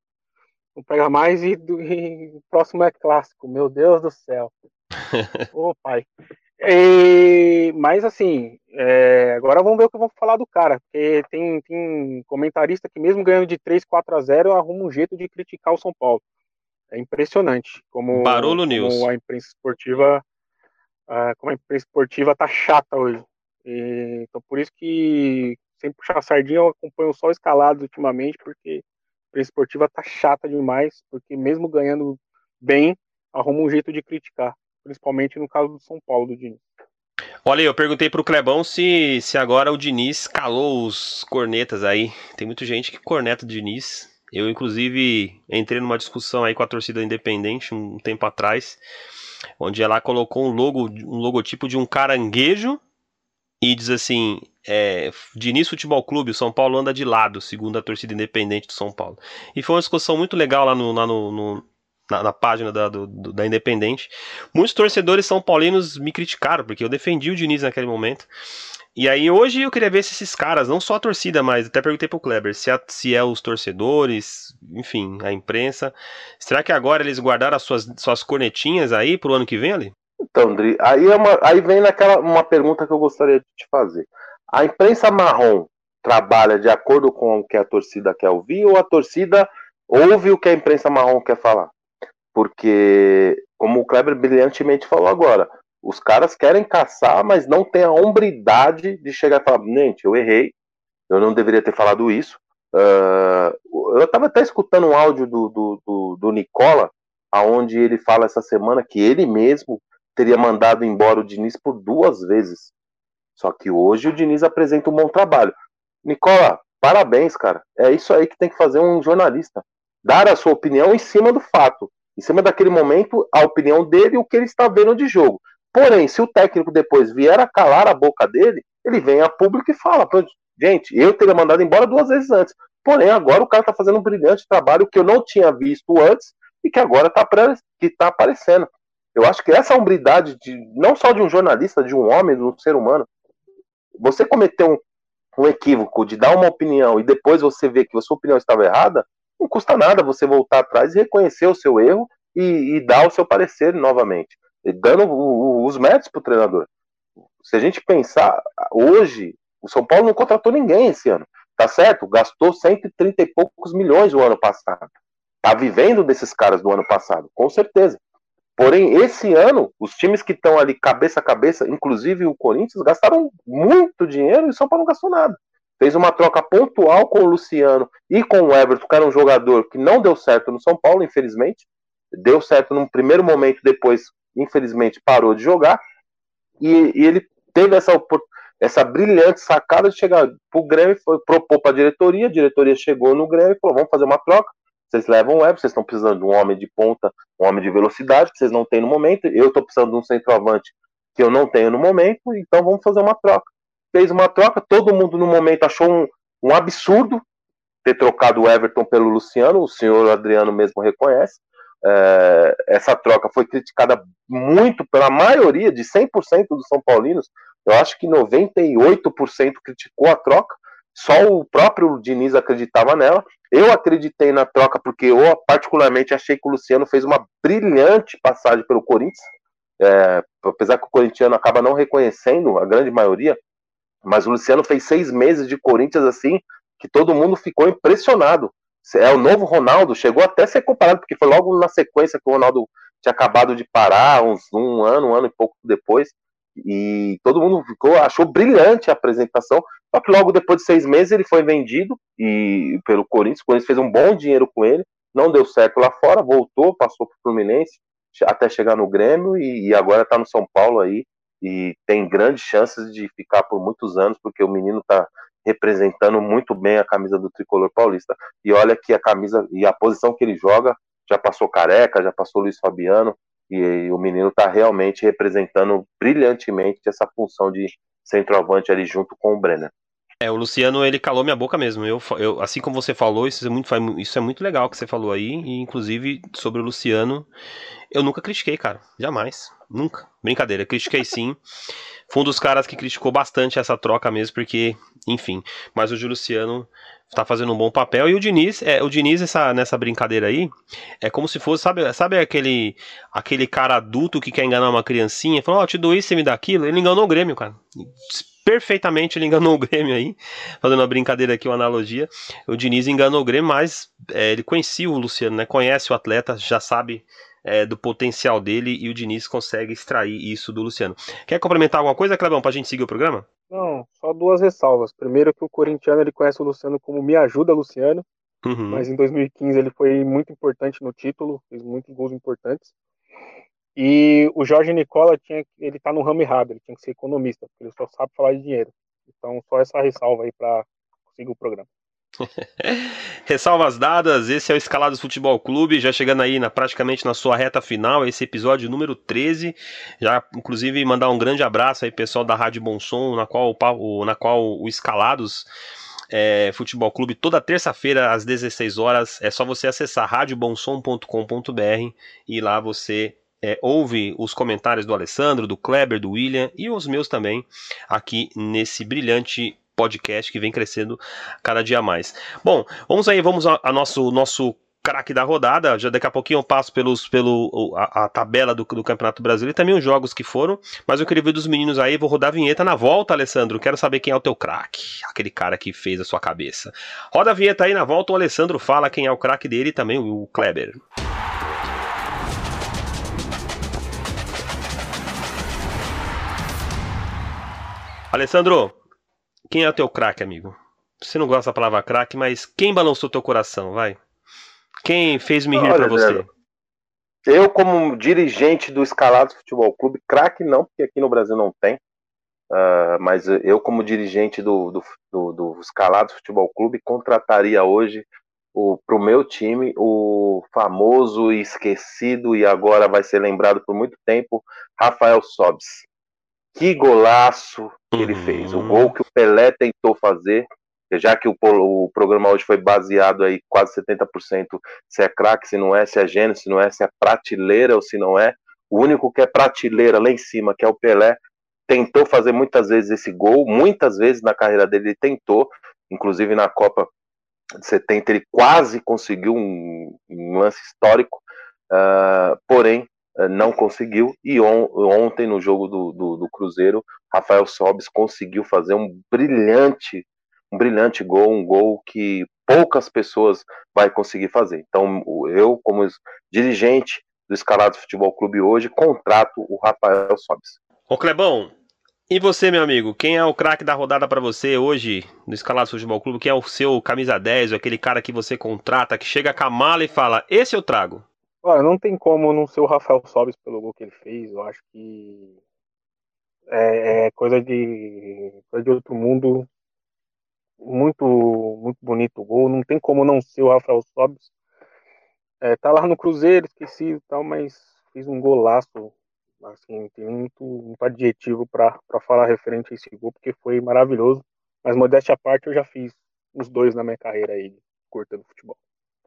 não pega mais. E, e o próximo é clássico. Meu Deus do céu. Ô, pai. E, mas assim, é, agora vamos ver o que vão falar do cara, porque tem, tem comentarista que mesmo ganhando de 3, 4 a 0 arruma um jeito de criticar o São Paulo. É impressionante como, Barulho como News. a imprensa esportiva como a imprensa esportiva tá chata hoje. E, então por isso que sem puxar a sardinha eu acompanho só escalados ultimamente, porque a imprensa esportiva tá chata demais, porque mesmo ganhando bem, arruma um jeito de criticar principalmente no caso do São Paulo, do Diniz. Olha, eu perguntei pro Clebão se, se agora o Diniz calou os cornetas aí. Tem muita gente que corneta o Diniz. Eu, inclusive, entrei numa discussão aí com a torcida independente um tempo atrás, onde ela colocou um logo, um logotipo de um caranguejo e diz assim: é, Diniz Futebol Clube, o São Paulo anda de lado, segundo a torcida independente do São Paulo. E foi uma discussão muito legal lá no, lá no, no na, na página da, do, da Independente. Muitos torcedores são paulinos me criticaram, porque eu defendi o Diniz naquele momento. E aí hoje eu queria ver se esses caras, não só a torcida, mas até perguntei pro Kleber, se, a, se é os torcedores, enfim, a imprensa, será que agora eles guardaram as suas, suas cornetinhas aí pro ano que vem ali? Então, Andri, aí, é uma, aí vem naquela uma pergunta que eu gostaria de te fazer. A imprensa marrom trabalha de acordo com o que a torcida quer ouvir ou a torcida ouve o que a imprensa marrom quer falar? Porque, como o Kleber brilhantemente falou agora, os caras querem caçar, mas não tem a hombridade de chegar e falar: gente, eu errei, eu não deveria ter falado isso. Uh, eu estava até escutando um áudio do, do, do, do Nicola, aonde ele fala essa semana que ele mesmo teria mandado embora o Diniz por duas vezes. Só que hoje o Diniz apresenta um bom trabalho. Nicola, parabéns, cara. É isso aí que tem que fazer um jornalista. Dar a sua opinião em cima do fato em cima daquele momento, a opinião dele e o que ele está vendo de jogo. Porém, se o técnico depois vier a calar a boca dele, ele vem a público e fala: gente, eu teria mandado embora duas vezes antes. Porém, agora o cara está fazendo um brilhante trabalho que eu não tinha visto antes e que agora está tá aparecendo. Eu acho que essa hombridade, de, não só de um jornalista, de um homem, de um ser humano, você cometer um, um equívoco de dar uma opinião e depois você vê que a sua opinião estava errada, não custa nada você voltar atrás e reconhecer o seu erro e, e dar o seu parecer novamente, dando o, o, os méritos para o treinador. Se a gente pensar, hoje, o São Paulo não contratou ninguém esse ano, tá certo? Gastou 130 e poucos milhões o ano passado. Tá vivendo desses caras do ano passado, com certeza. Porém, esse ano, os times que estão ali cabeça a cabeça, inclusive o Corinthians, gastaram muito dinheiro e o São Paulo não gastou nada fez uma troca pontual com o Luciano e com o Everton, que era um jogador que não deu certo no São Paulo, infelizmente. Deu certo num primeiro momento, depois, infelizmente, parou de jogar. E, e ele teve essa, essa brilhante sacada de chegar para o Grêmio, foi, propor para a diretoria, a diretoria chegou no Grêmio e falou: vamos fazer uma troca. Vocês levam o Everton, vocês estão precisando de um homem de ponta, um homem de velocidade, que vocês não têm no momento. Eu estou precisando de um centroavante que eu não tenho no momento, então vamos fazer uma troca fez uma troca, todo mundo no momento achou um, um absurdo ter trocado o Everton pelo Luciano, o senhor Adriano mesmo reconhece. É, essa troca foi criticada muito pela maioria, de 100% dos São Paulinos. Eu acho que 98% criticou a troca. Só o próprio Diniz acreditava nela. Eu acreditei na troca porque eu, particularmente, achei que o Luciano fez uma brilhante passagem pelo Corinthians. É, apesar que o corintiano acaba não reconhecendo, a grande maioria, Mas o Luciano fez seis meses de Corinthians assim, que todo mundo ficou impressionado. É o novo Ronaldo, chegou até a ser comparado, porque foi logo na sequência que o Ronaldo tinha acabado de parar, uns um ano, um ano e pouco depois. E todo mundo ficou, achou brilhante a apresentação. Só que logo depois de seis meses ele foi vendido e pelo Corinthians. O Corinthians fez um bom dinheiro com ele. Não deu certo lá fora, voltou, passou para o Fluminense até chegar no Grêmio e, e agora está no São Paulo aí e tem grandes chances de ficar por muitos anos, porque o menino está representando muito bem a camisa do tricolor paulista. E olha que a camisa e a posição que ele joga já passou Careca, já passou Luiz Fabiano, e, e o menino está realmente representando brilhantemente essa função de centroavante ali junto com o Brenner. É, o Luciano, ele calou minha boca mesmo. Eu, eu, assim como você falou, isso é, muito, isso é muito legal que você falou aí. E, inclusive, sobre o Luciano, eu nunca critiquei, cara. Jamais. Nunca. Brincadeira, critiquei sim. Foi um dos caras que criticou bastante essa troca mesmo, porque, enfim. Mas o Luciano tá fazendo um bom papel. E o Diniz, é, o Diniz essa, nessa brincadeira aí, é como se fosse, sabe, sabe aquele aquele cara adulto que quer enganar uma criancinha? Falou, ó, oh, te dou isso, você me dá aquilo. Ele enganou o Grêmio, cara. Perfeitamente ele enganou o Grêmio aí, fazendo uma brincadeira aqui, uma analogia. O Diniz enganou o Grêmio, mas é, ele conhecia o Luciano, né? Conhece o atleta, já sabe é, do potencial dele e o Diniz consegue extrair isso do Luciano. Quer complementar alguma coisa, Clebão, pra gente seguir o programa? Não, só duas ressalvas. Primeiro que o corintiano ele conhece o Luciano como Me Ajuda Luciano, uhum. mas em 2015 ele foi muito importante no título, fez muitos gols importantes. E o Jorge Nicola tinha, ele tá no ramo errado, ele tinha que ser economista, porque ele só sabe falar de dinheiro. Então só essa ressalva aí para conseguir o programa. Ressalvas dadas, esse é o Escalados Futebol Clube, já chegando aí na, praticamente na sua reta final, esse episódio número 13. Já, inclusive, mandar um grande abraço aí, pessoal da Rádio Bom Som, na qual, o, na qual o Escalados é, Futebol Clube, toda terça-feira às 16 horas. É só você acessar radiobonsom.com.br e lá você é, ouve os comentários do Alessandro, do Kleber, do William e os meus também aqui nesse brilhante podcast que vem crescendo cada dia mais. Bom, vamos aí, vamos a, a nosso nosso craque da rodada. Já daqui a pouquinho eu passo pelos, pelo, a, a tabela do, do, Campeonato Brasileiro e também os jogos que foram. Mas eu queria ver dos meninos aí, vou rodar a vinheta na volta, Alessandro. Quero saber quem é o teu craque, aquele cara que fez a sua cabeça. Roda a vinheta aí na volta, o Alessandro fala quem é o craque dele e também o Kleber. Alessandro, quem é o teu craque, amigo? Você não gosta da palavra craque, mas quem balançou teu coração, vai? Quem fez me rir para você? Eu, como dirigente do Escalados Futebol Clube, craque não, porque aqui no Brasil não tem. Uh, mas eu, como dirigente do, do, do, do Escalados Futebol Clube, contrataria hoje para o meu time o famoso e esquecido e agora vai ser lembrado por muito tempo, Rafael Sobis. Que golaço que ele fez. O uhum. gol que o Pelé tentou fazer, já que o, o programa hoje foi baseado aí quase 70% se é craque, se não é, se é gênio, se não é, se é prateleira ou se não é. O único que é prateleira lá em cima, que é o Pelé, tentou fazer muitas vezes esse gol, muitas vezes na carreira dele ele tentou, inclusive na Copa de 70 ele quase conseguiu um, um lance histórico, uh, porém não conseguiu. E on, ontem, no jogo do, do, do, Cruzeiro, Rafael Sobis conseguiu fazer um brilhante, um brilhante gol, um gol que poucas pessoas vai conseguir fazer. Então, eu, como dirigente do Escalados Futebol Clube hoje, contrato o Rafael Sobis. Ô Clebão, e você, meu amigo, quem é o craque da rodada para você hoje no Escalados Futebol Clube? Quem é o seu camisa 10, aquele cara que você contrata, que chega com a mala e fala: Esse eu trago? Olha, não tem como não ser o Rafael Sobis pelo gol que ele fez. Eu acho que é, é coisa de coisa de outro mundo. Muito muito bonito o gol. Não tem como não ser o Rafael Sobis. É, tá lá no Cruzeiro, esqueci e tal, mas fez um golaço. Assim, tem muito, muito adjetivo para falar referente a esse gol, porque foi maravilhoso. Mas modéstia à parte, eu já fiz os dois na minha carreira aí, curta futebol.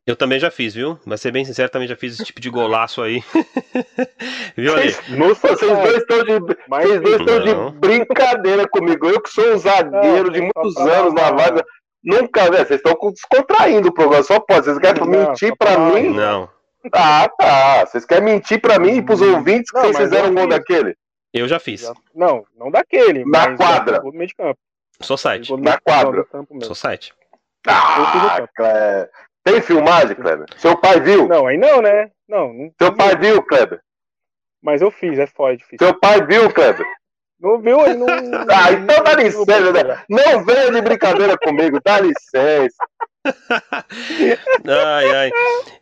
Eu também já fiz, viu? Mas ser bem sincero, também já fiz esse tipo de golaço aí. viu, Ali? Nossa, vocês dois estão de, vocês dois estão de brincadeira comigo. Eu que sou um zagueiro não, de muitos anos na vaga. Nunca, velho, vocês estão descontraindo o programa. Só pode. Vocês querem não, mentir pra mim? Não. Ah, tá. Vocês querem mentir pra mim e pros ouvintes que não, vocês fizeram um gol daquele? Eu já fiz. Não, não daquele. Na quadra. No meio de campo. Só site. Na quadra. Só site. Ah, Kleber. Tem filmagem, Kleber? Seu pai viu? Não, aí não, né? Não. não Seu pai viu, Kleber? Mas eu fiz, é foda, difícil. Seu pai viu, Kleber? Não viu? Aí não. ah, então dá licença, né? Não venha de brincadeira comigo, dá licença. Ai, ai.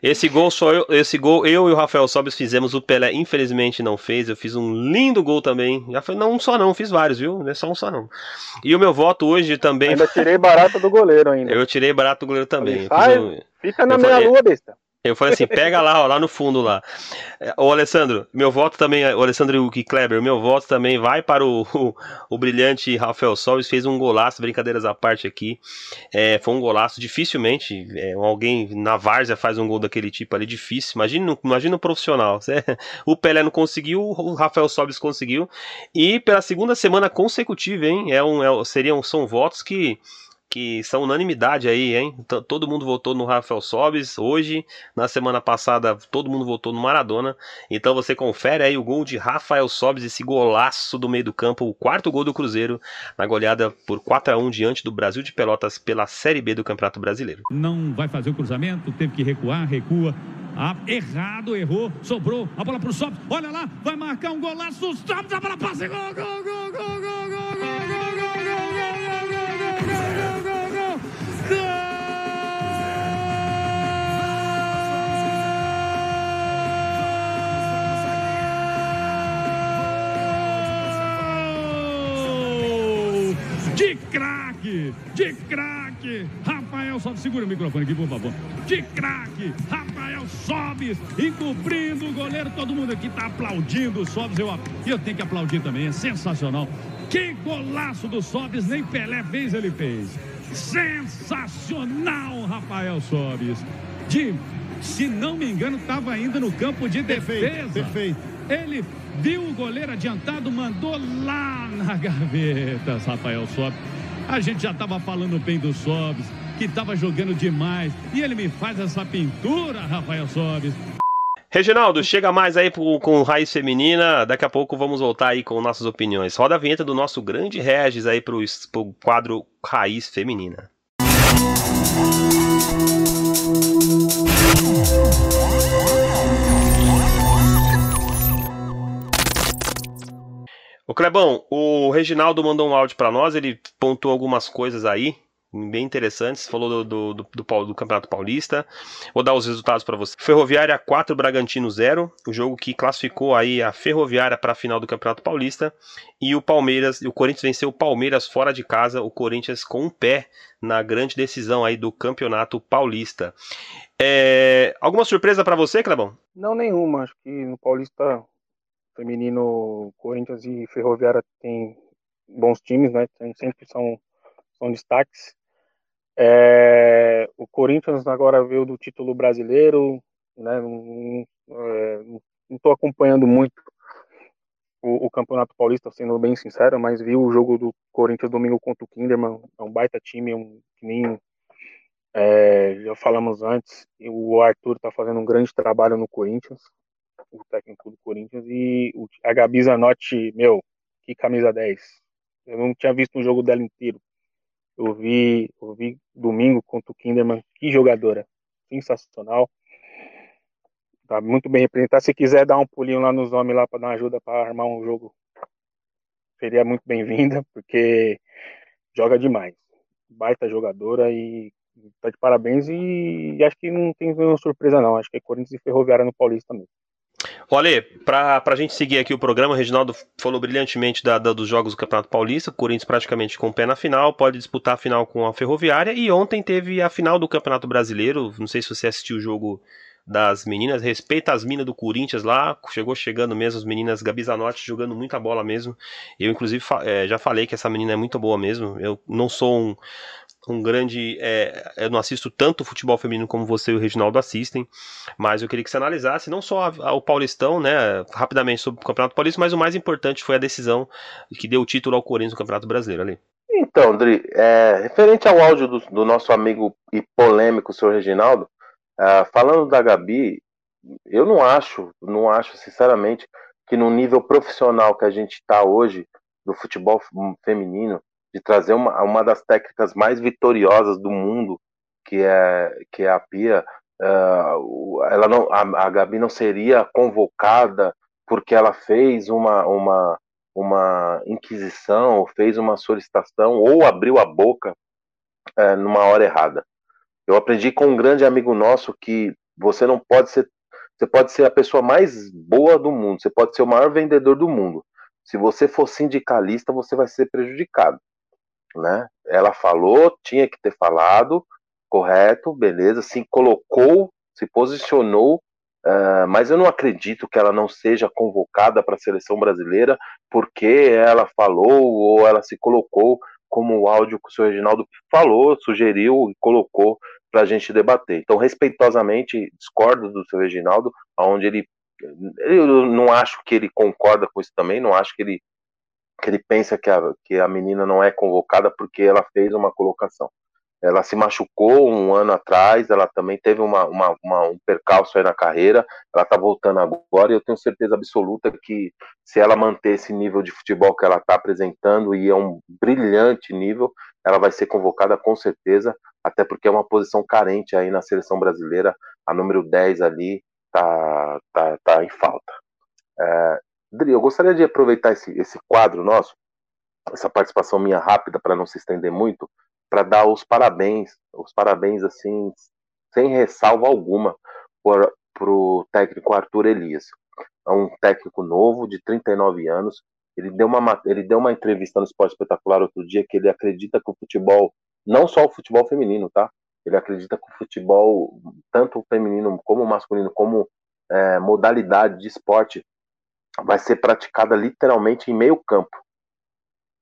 Esse gol só eu, esse gol eu e o Rafael Sobis fizemos, o Pelé infelizmente não fez. Eu fiz um lindo gol também. Já foi não um só não, fiz vários, viu? Não é só um só não. E o meu voto hoje também. Ainda tirei barato do goleiro ainda. Eu tirei barato do goleiro também. Um... Fica na meia lua, besta. Eu falei assim, pega lá, ó, lá no fundo lá. Ô Alessandro, meu voto também, o Alessandro e Kleber, meu voto também vai para o, o, o brilhante Rafael Solves, fez um golaço, brincadeiras à parte aqui. É, foi um golaço, dificilmente é, alguém na várzea faz um gol daquele tipo ali, difícil. Imagina, imagina um profissional. O Pelé não conseguiu, o Rafael Solves conseguiu. E pela segunda semana consecutiva, hein? É um, é, seriam, são votos que que são unanimidade aí, hein? Todo mundo votou no Rafael Sobis hoje, na semana passada todo mundo votou no Maradona. Então você confere aí o gol de Rafael Sobis, esse golaço do meio do campo, o quarto gol do Cruzeiro na goleada por 4 a 1 diante do Brasil de Pelotas pela Série B do Campeonato Brasileiro. Não vai fazer o cruzamento, teve que recuar, recua. Ah, errado, errou, sobrou a bola pro Sobis. Olha lá, vai marcar um golaço, Sobis, a bola passa, gol, gol, gol, gol, gol. Craque, de craque, Rafael Sobes, segura o microfone aqui, por favor. De craque, Rafael Sobes, encobrindo o goleiro, todo mundo aqui tá aplaudindo o Sobes, eu, eu tenho que aplaudir também, é sensacional. Que golaço do Sobes, nem Pelé fez, ele fez. Sensacional, Rafael Sobis. De, se não me engano, estava ainda no campo de defesa. Perfeito, perfeito. Ele viu o goleiro adiantado, mandou lá na gaveta, Rafael Sobis. A gente já estava falando bem do Sobis, que estava jogando demais. E ele me faz essa pintura, Rafael Sobis. Reginaldo, chega mais aí com Raiz Feminina. Daqui a pouco vamos voltar aí com nossas opiniões. Roda a vinheta do nosso grande Regis aí pro, pro quadro Raiz Feminina. O Clebão, o Reginaldo mandou um áudio para nós, ele pontuou algumas coisas aí bem interessantes. Falou do, do, do, do Campeonato Paulista. Vou dar os resultados para você. Ferroviária 4, Bragantino 0. O jogo que classificou aí a Ferroviária para a final do Campeonato Paulista. E o Palmeiras, o Corinthians venceu o Palmeiras fora de casa. O Corinthians com um pé na grande decisão aí do Campeonato Paulista. É... Alguma surpresa para você, Clebão? Não, nenhuma. Acho que no Paulista feminino, Corinthians e Ferroviária tem bons times, né? Sempre são, são destaques. É, o Corinthians agora veio do título brasileiro, né? Não estou é, acompanhando muito o, o, Campeonato Paulista, sendo bem sincero, mas vi o jogo do Corinthians domingo contra o Kinderman, é um baita time, é um, que nem é, já falamos antes, o Arthur está fazendo um grande trabalho no Corinthians, o técnico do Corinthians, e a Gabi Zanotti, meu, que camisa 10. Eu não tinha visto um jogo dela inteiro. Eu vi, eu vi domingo contra o Kinderman, que jogadora, sensacional. Tá muito bem representado. Se quiser dar um pulinho lá nos homens lá para dar uma ajuda para armar um jogo, seria muito bem-vinda, porque joga demais. Baita jogadora e tá de parabéns e, acho que não tem nenhuma surpresa não. Acho que é Corinthians e Ferroviária no Paulista também. Olha, para a gente seguir aqui o programa, o Reginaldo falou brilhantemente da, da, dos jogos do Campeonato Paulista, o Corinthians praticamente com o pé na final, pode disputar a final com a Ferroviária, e ontem teve a final do Campeonato Brasileiro, não sei se você assistiu o jogo das meninas, respeita as minas do Corinthians lá, chegou chegando mesmo, as meninas Gabi Zanotti jogando muita bola mesmo, eu inclusive é, já falei que essa menina é muito boa mesmo, eu não sou um um grande. É, eu não assisto tanto futebol feminino como você e o Reginaldo assistem, mas eu queria que você analisasse não só a, a, o Paulistão, né, rapidamente sobre o Campeonato Paulista, mas o mais importante foi a decisão que deu o título ao Corinthians no Campeonato Brasileiro ali. Então, André, é, referente ao áudio do, do, nosso amigo e polêmico, senhor Reginaldo, é, falando da Gabi, eu não acho, não acho sinceramente que no nível profissional que a gente está hoje do futebol feminino, de trazer uma, uma das técnicas mais vitoriosas do mundo, que é, que é a Pia. Uh, ela não, a, a Gabi não seria convocada porque ela fez uma, uma, uma inquisição, fez uma solicitação ou abriu a boca é, numa hora errada. Eu aprendi com um grande amigo nosso que você não pode ser, você pode ser a pessoa mais boa do mundo, você pode ser o maior vendedor do mundo. Se você for sindicalista, você vai ser prejudicado, né? Ela falou, tinha que ter falado, correto, beleza, se colocou, se posicionou Uh, mas eu não acredito que ela não seja convocada para a seleção brasileira porque ela falou ou ela se colocou como o áudio que o senhor Reginaldo falou, sugeriu e colocou para a gente debater. Então, respeitosamente, discordo do senhor Reginaldo, onde ele. Eu não acho que ele concorda com isso também, não acho que ele, que ele pensa que a, que a menina não é convocada porque ela fez uma colocação. Ela se machucou um ano atrás, ela também teve uma, uma, uma, um percalço aí na carreira, ela está voltando agora e eu tenho certeza absoluta que se ela manter esse nível de futebol que ela está apresentando, e é um brilhante nível, ela vai ser convocada com certeza, até porque é uma posição carente aí na seleção brasileira, a número 10 ali tá, tá, tá em falta. É, Dri, eu gostaria de aproveitar esse, esse quadro nosso, essa participação minha rápida para não se estender muito, para dar os parabéns, os parabéns assim, sem ressalva alguma, para o técnico Arthur Elias. É um técnico novo, de 39 anos. Ele deu, uma, ele deu uma entrevista no Esporte Espetacular outro dia que ele acredita que o futebol, não só o futebol feminino, tá? Ele acredita que o futebol, tanto feminino como masculino, como é, modalidade de esporte, vai ser praticada literalmente em meio campo.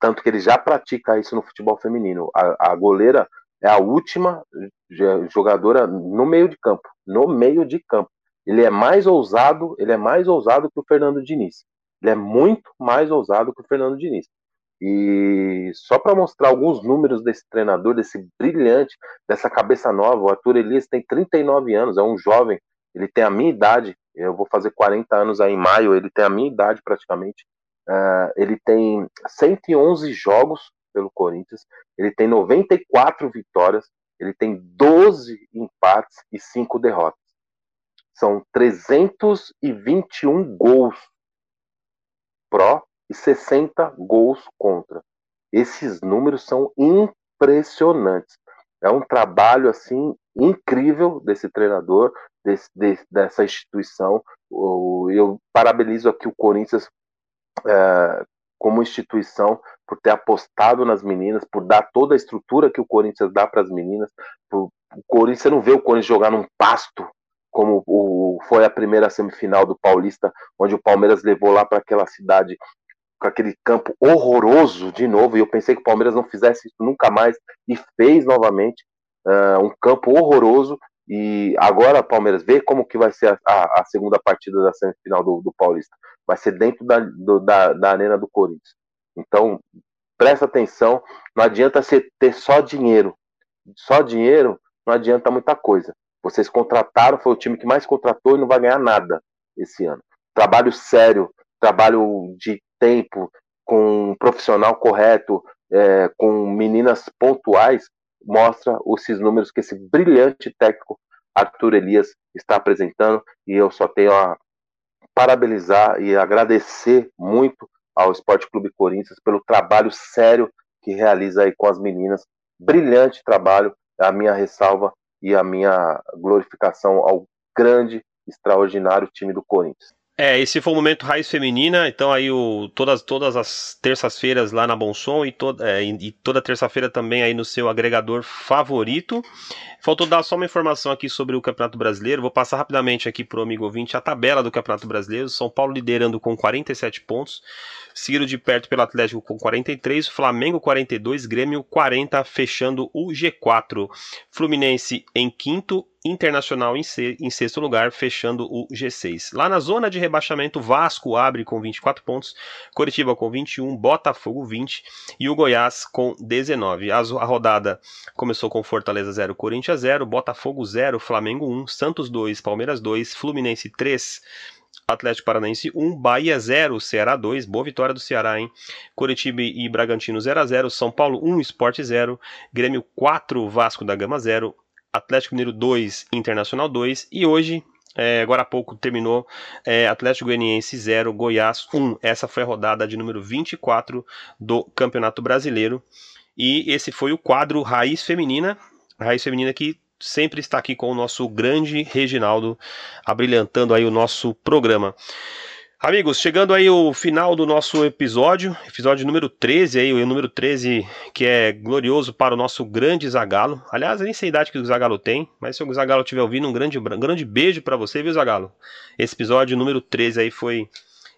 Tanto que ele já pratica isso no futebol feminino. A, a goleira é a última jogadora no meio de campo. No meio de campo. Ele é mais ousado, ele é mais ousado que o Fernando Diniz. Ele é muito mais ousado que o Fernando Diniz. E só para mostrar alguns números desse treinador, desse brilhante, dessa cabeça nova, o Arthur Elias tem 39 anos, é um jovem, ele tem a minha idade, eu vou fazer 40 anos aí em maio, ele tem a minha idade praticamente. Uh, ele tem 111 jogos pelo Corinthians, ele tem 94 vitórias, ele tem 12 empates e 5 derrotas. São 321 gols pró e 60 gols contra. Esses números são impressionantes. É um trabalho assim incrível desse treinador, desse, dessa instituição. Eu parabenizo aqui o Corinthians é, como instituição por ter apostado nas meninas, por dar toda a estrutura que o Corinthians dá para as meninas. Por, o Corinthians, você não vê o Corinthians jogar num pasto como o, foi a primeira semifinal do Paulista, onde o Palmeiras levou lá para aquela cidade com aquele campo horroroso de novo, e eu pensei que o Palmeiras não fizesse isso nunca mais, e fez novamente uh, um campo horroroso, e agora, Palmeiras, vê como que vai ser a, a, a segunda partida da semifinal do, do Paulista. Vai ser dentro da, do, da, da arena do Corinthians. Então, presta atenção, não adianta você ter só dinheiro. Só dinheiro não adianta muita coisa. Vocês contrataram, foi o time que mais contratou e não vai ganhar nada esse ano. Trabalho sério, trabalho de tempo, com um profissional correto, é, com meninas pontuais, mostra esses números que esse brilhante técnico Arthur Elias está apresentando e eu só tenho a parabenizar e agradecer muito ao Esporte Clube Corinthians pelo trabalho sério que realiza aí com as meninas. Brilhante trabalho, a minha ressalva e a minha glorificação ao grande, extraordinário time do Corinthians. É, esse foi o momento raiz feminina, então aí o, todas, todas as terças-feiras lá na Bom Som e, to, é, e toda terça-feira também aí no seu agregador favorito. Faltou dar só uma informação aqui sobre o Campeonato Brasileiro, vou passar rapidamente aqui para o amigo ouvinte a tabela do Campeonato Brasileiro, São Paulo liderando com 47 pontos, seguido de perto pelo Atlético com 43, Flamengo 42, Grêmio 40, fechando o G4. Fluminense em quinto, Internacional em, sexto lugar, fechando o G6. Lá na zona de rebaixamento, Vasco abre com 24 pontos, Coritiba com 21, Botafogo 20 e o Goiás com 19. A, rodada começou com Fortaleza 0, Corinthians 0, Botafogo 0, Flamengo 1, Santos 2, Palmeiras 2, Fluminense 3, Atlético Paranaense 1, Bahia 0, Ceará 2, boa vitória do Ceará, hein? Curitiba e Bragantino 0 a 0, São Paulo 1, Sport 0, Grêmio 4, Vasco da Gama 0, Atlético Mineiro 2, Internacional 2 e hoje é, agora há pouco terminou é, Atlético Goianiense 0, Goiás 1. Essa foi a rodada de número 24 do Campeonato Brasileiro. E esse foi o quadro Raiz Feminina. Raiz Feminina que sempre está aqui com o nosso grande Reginaldo, abrilhantando aí o nosso programa. Amigos, chegando aí o final do nosso episódio, episódio número 13 aí, o número 13 que é glorioso para o nosso grande Zagalo. Aliás, nem sei a idade que o Zagalo tem, mas se o Zagalo estiver ouvindo, um grande, um grande beijo para você, viu, Zagalo? Esse episódio número 13 aí foi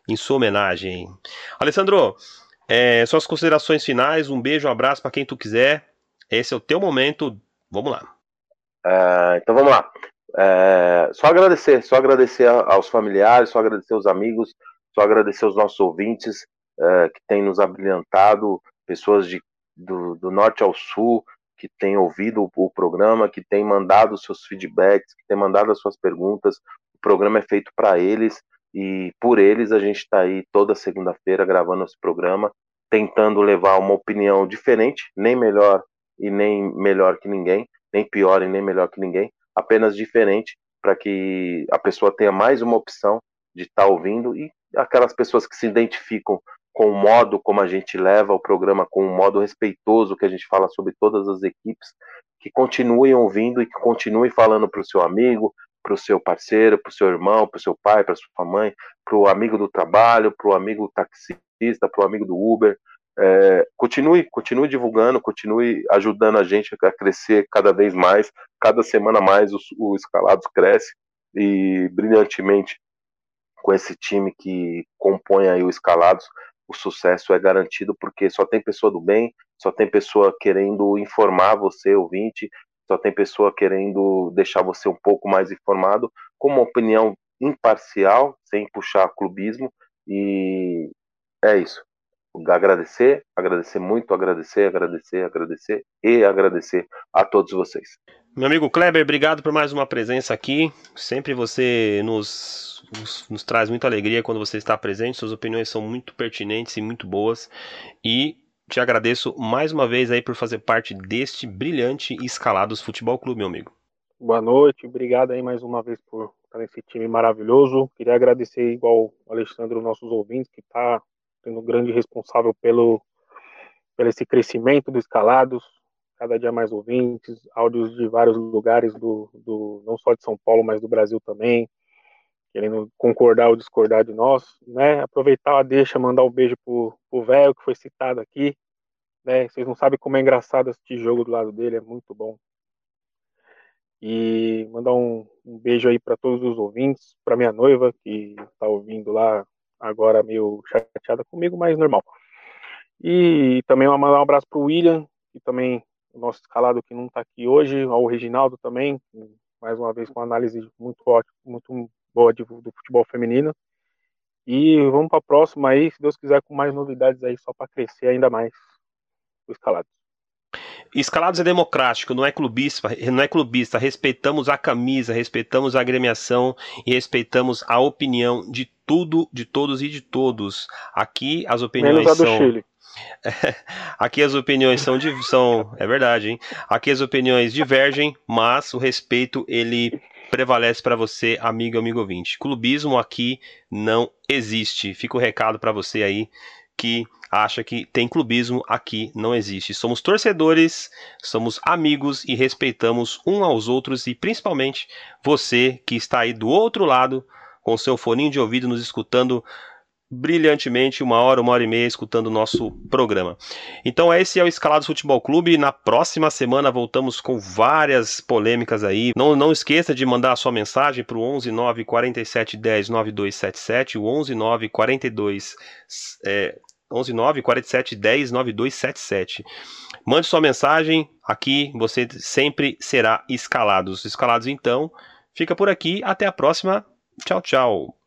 em sua homenagem. Alessandro, é, suas considerações finais, um beijo, um abraço para quem tu quiser. Esse é o teu momento, vamos lá. Uh, então vamos lá. É, só agradecer, só agradecer aos familiares, só agradecer aos amigos, só agradecer aos nossos ouvintes é, que têm nos abrilhantado, pessoas de, do, do, norte ao sul que têm ouvido o, o programa, que têm mandado seus feedbacks, que têm mandado as suas perguntas. O programa é feito para eles e por eles a gente está aí toda segunda-feira gravando esse programa, tentando levar uma opinião diferente, nem melhor e nem melhor que ninguém, nem pior e nem melhor que ninguém, apenas diferente, para que a pessoa tenha mais uma opção de estar tá ouvindo e aquelas pessoas que se identificam com o modo como a gente leva o programa, com o modo respeitoso que a gente fala sobre todas as equipes, que continuem ouvindo e que continuem falando para o seu amigo, para o seu parceiro, para o seu irmão, para o seu pai, para sua mãe, para o amigo do trabalho, para o amigo taxista, para o amigo do Uber, é, continue, continue divulgando, continue ajudando a gente a crescer cada vez mais. Cada semana mais o, o Escalados cresce e brilhantemente com esse time que compõe aí o Escalados, o sucesso é garantido porque só tem pessoa do bem, só tem pessoa querendo informar você, ouvinte, só tem pessoa querendo deixar você um pouco mais informado, com uma opinião imparcial, sem puxar clubismo, e é isso agradecer, agradecer muito, agradecer, agradecer, agradecer e agradecer a todos vocês. Meu amigo Kleber, obrigado por mais uma presença aqui. Sempre você nos, nos, nos, traz muita alegria quando você está presente. Suas opiniões são muito pertinentes e muito boas. E te agradeço mais uma vez aí por fazer parte deste brilhante Escalados Futebol Clube, meu amigo. Boa noite, obrigado aí mais uma vez por estar nesse time maravilhoso. Queria agradecer igual o Alexandre, os nossos ouvintes, que está sendo grande responsável pelo, pelo esse crescimento do Escalados, cada dia mais ouvintes, áudios de vários lugares do, do não só de São Paulo, mas do Brasil também, querendo concordar ou discordar de nós, né? Aproveitar a deixa, mandar um beijo pro, pro velho que foi citado aqui, né? Vocês não sabem como é engraçado assistir jogo do lado dele, é muito bom. E mandar um, um beijo aí para todos os ouvintes, para minha noiva que está ouvindo lá agora meio chateada comigo, mas normal. E também mandar um abraço para o William, que também o nosso escalado que não está aqui hoje, ao Reginaldo também, mais uma vez com uma análise muito ótima, muito boa de, do futebol feminino. E vamos para a próxima aí, se Deus quiser, com mais novidades aí, só para crescer ainda mais o escalado. Escalados é democrático, não é clubista, não é clubista. Respeitamos a camisa, respeitamos a agremiação e respeitamos a opinião de tudo, de todos e de todos. Aqui as opiniões Menos a do são. Chile. Aqui as opiniões são, são, é verdade, hein? Aqui as opiniões divergem, mas o respeito ele prevalece para você, amigo, amigo ouvinte. Clubismo aqui não existe. Fica o recado para você aí que acha que tem clubismo, aqui não existe. Somos torcedores, somos amigos e respeitamos um aos outros e principalmente você que está aí do outro lado com seu foninho de ouvido nos escutando brilhantemente uma hora, uma hora e meia escutando o nosso programa. Então esse é o Escalados Futebol Clube. Na próxima semana voltamos com várias polêmicas aí. Não, não esqueça de mandar a sua mensagem para o 11 9 47 10 9277, o 11 9 42 é, 11 9 47 10 9277. Mande sua mensagem, aqui você sempre será escalado. Os escalados então, fica por aqui, até a próxima. Tchau, tchau.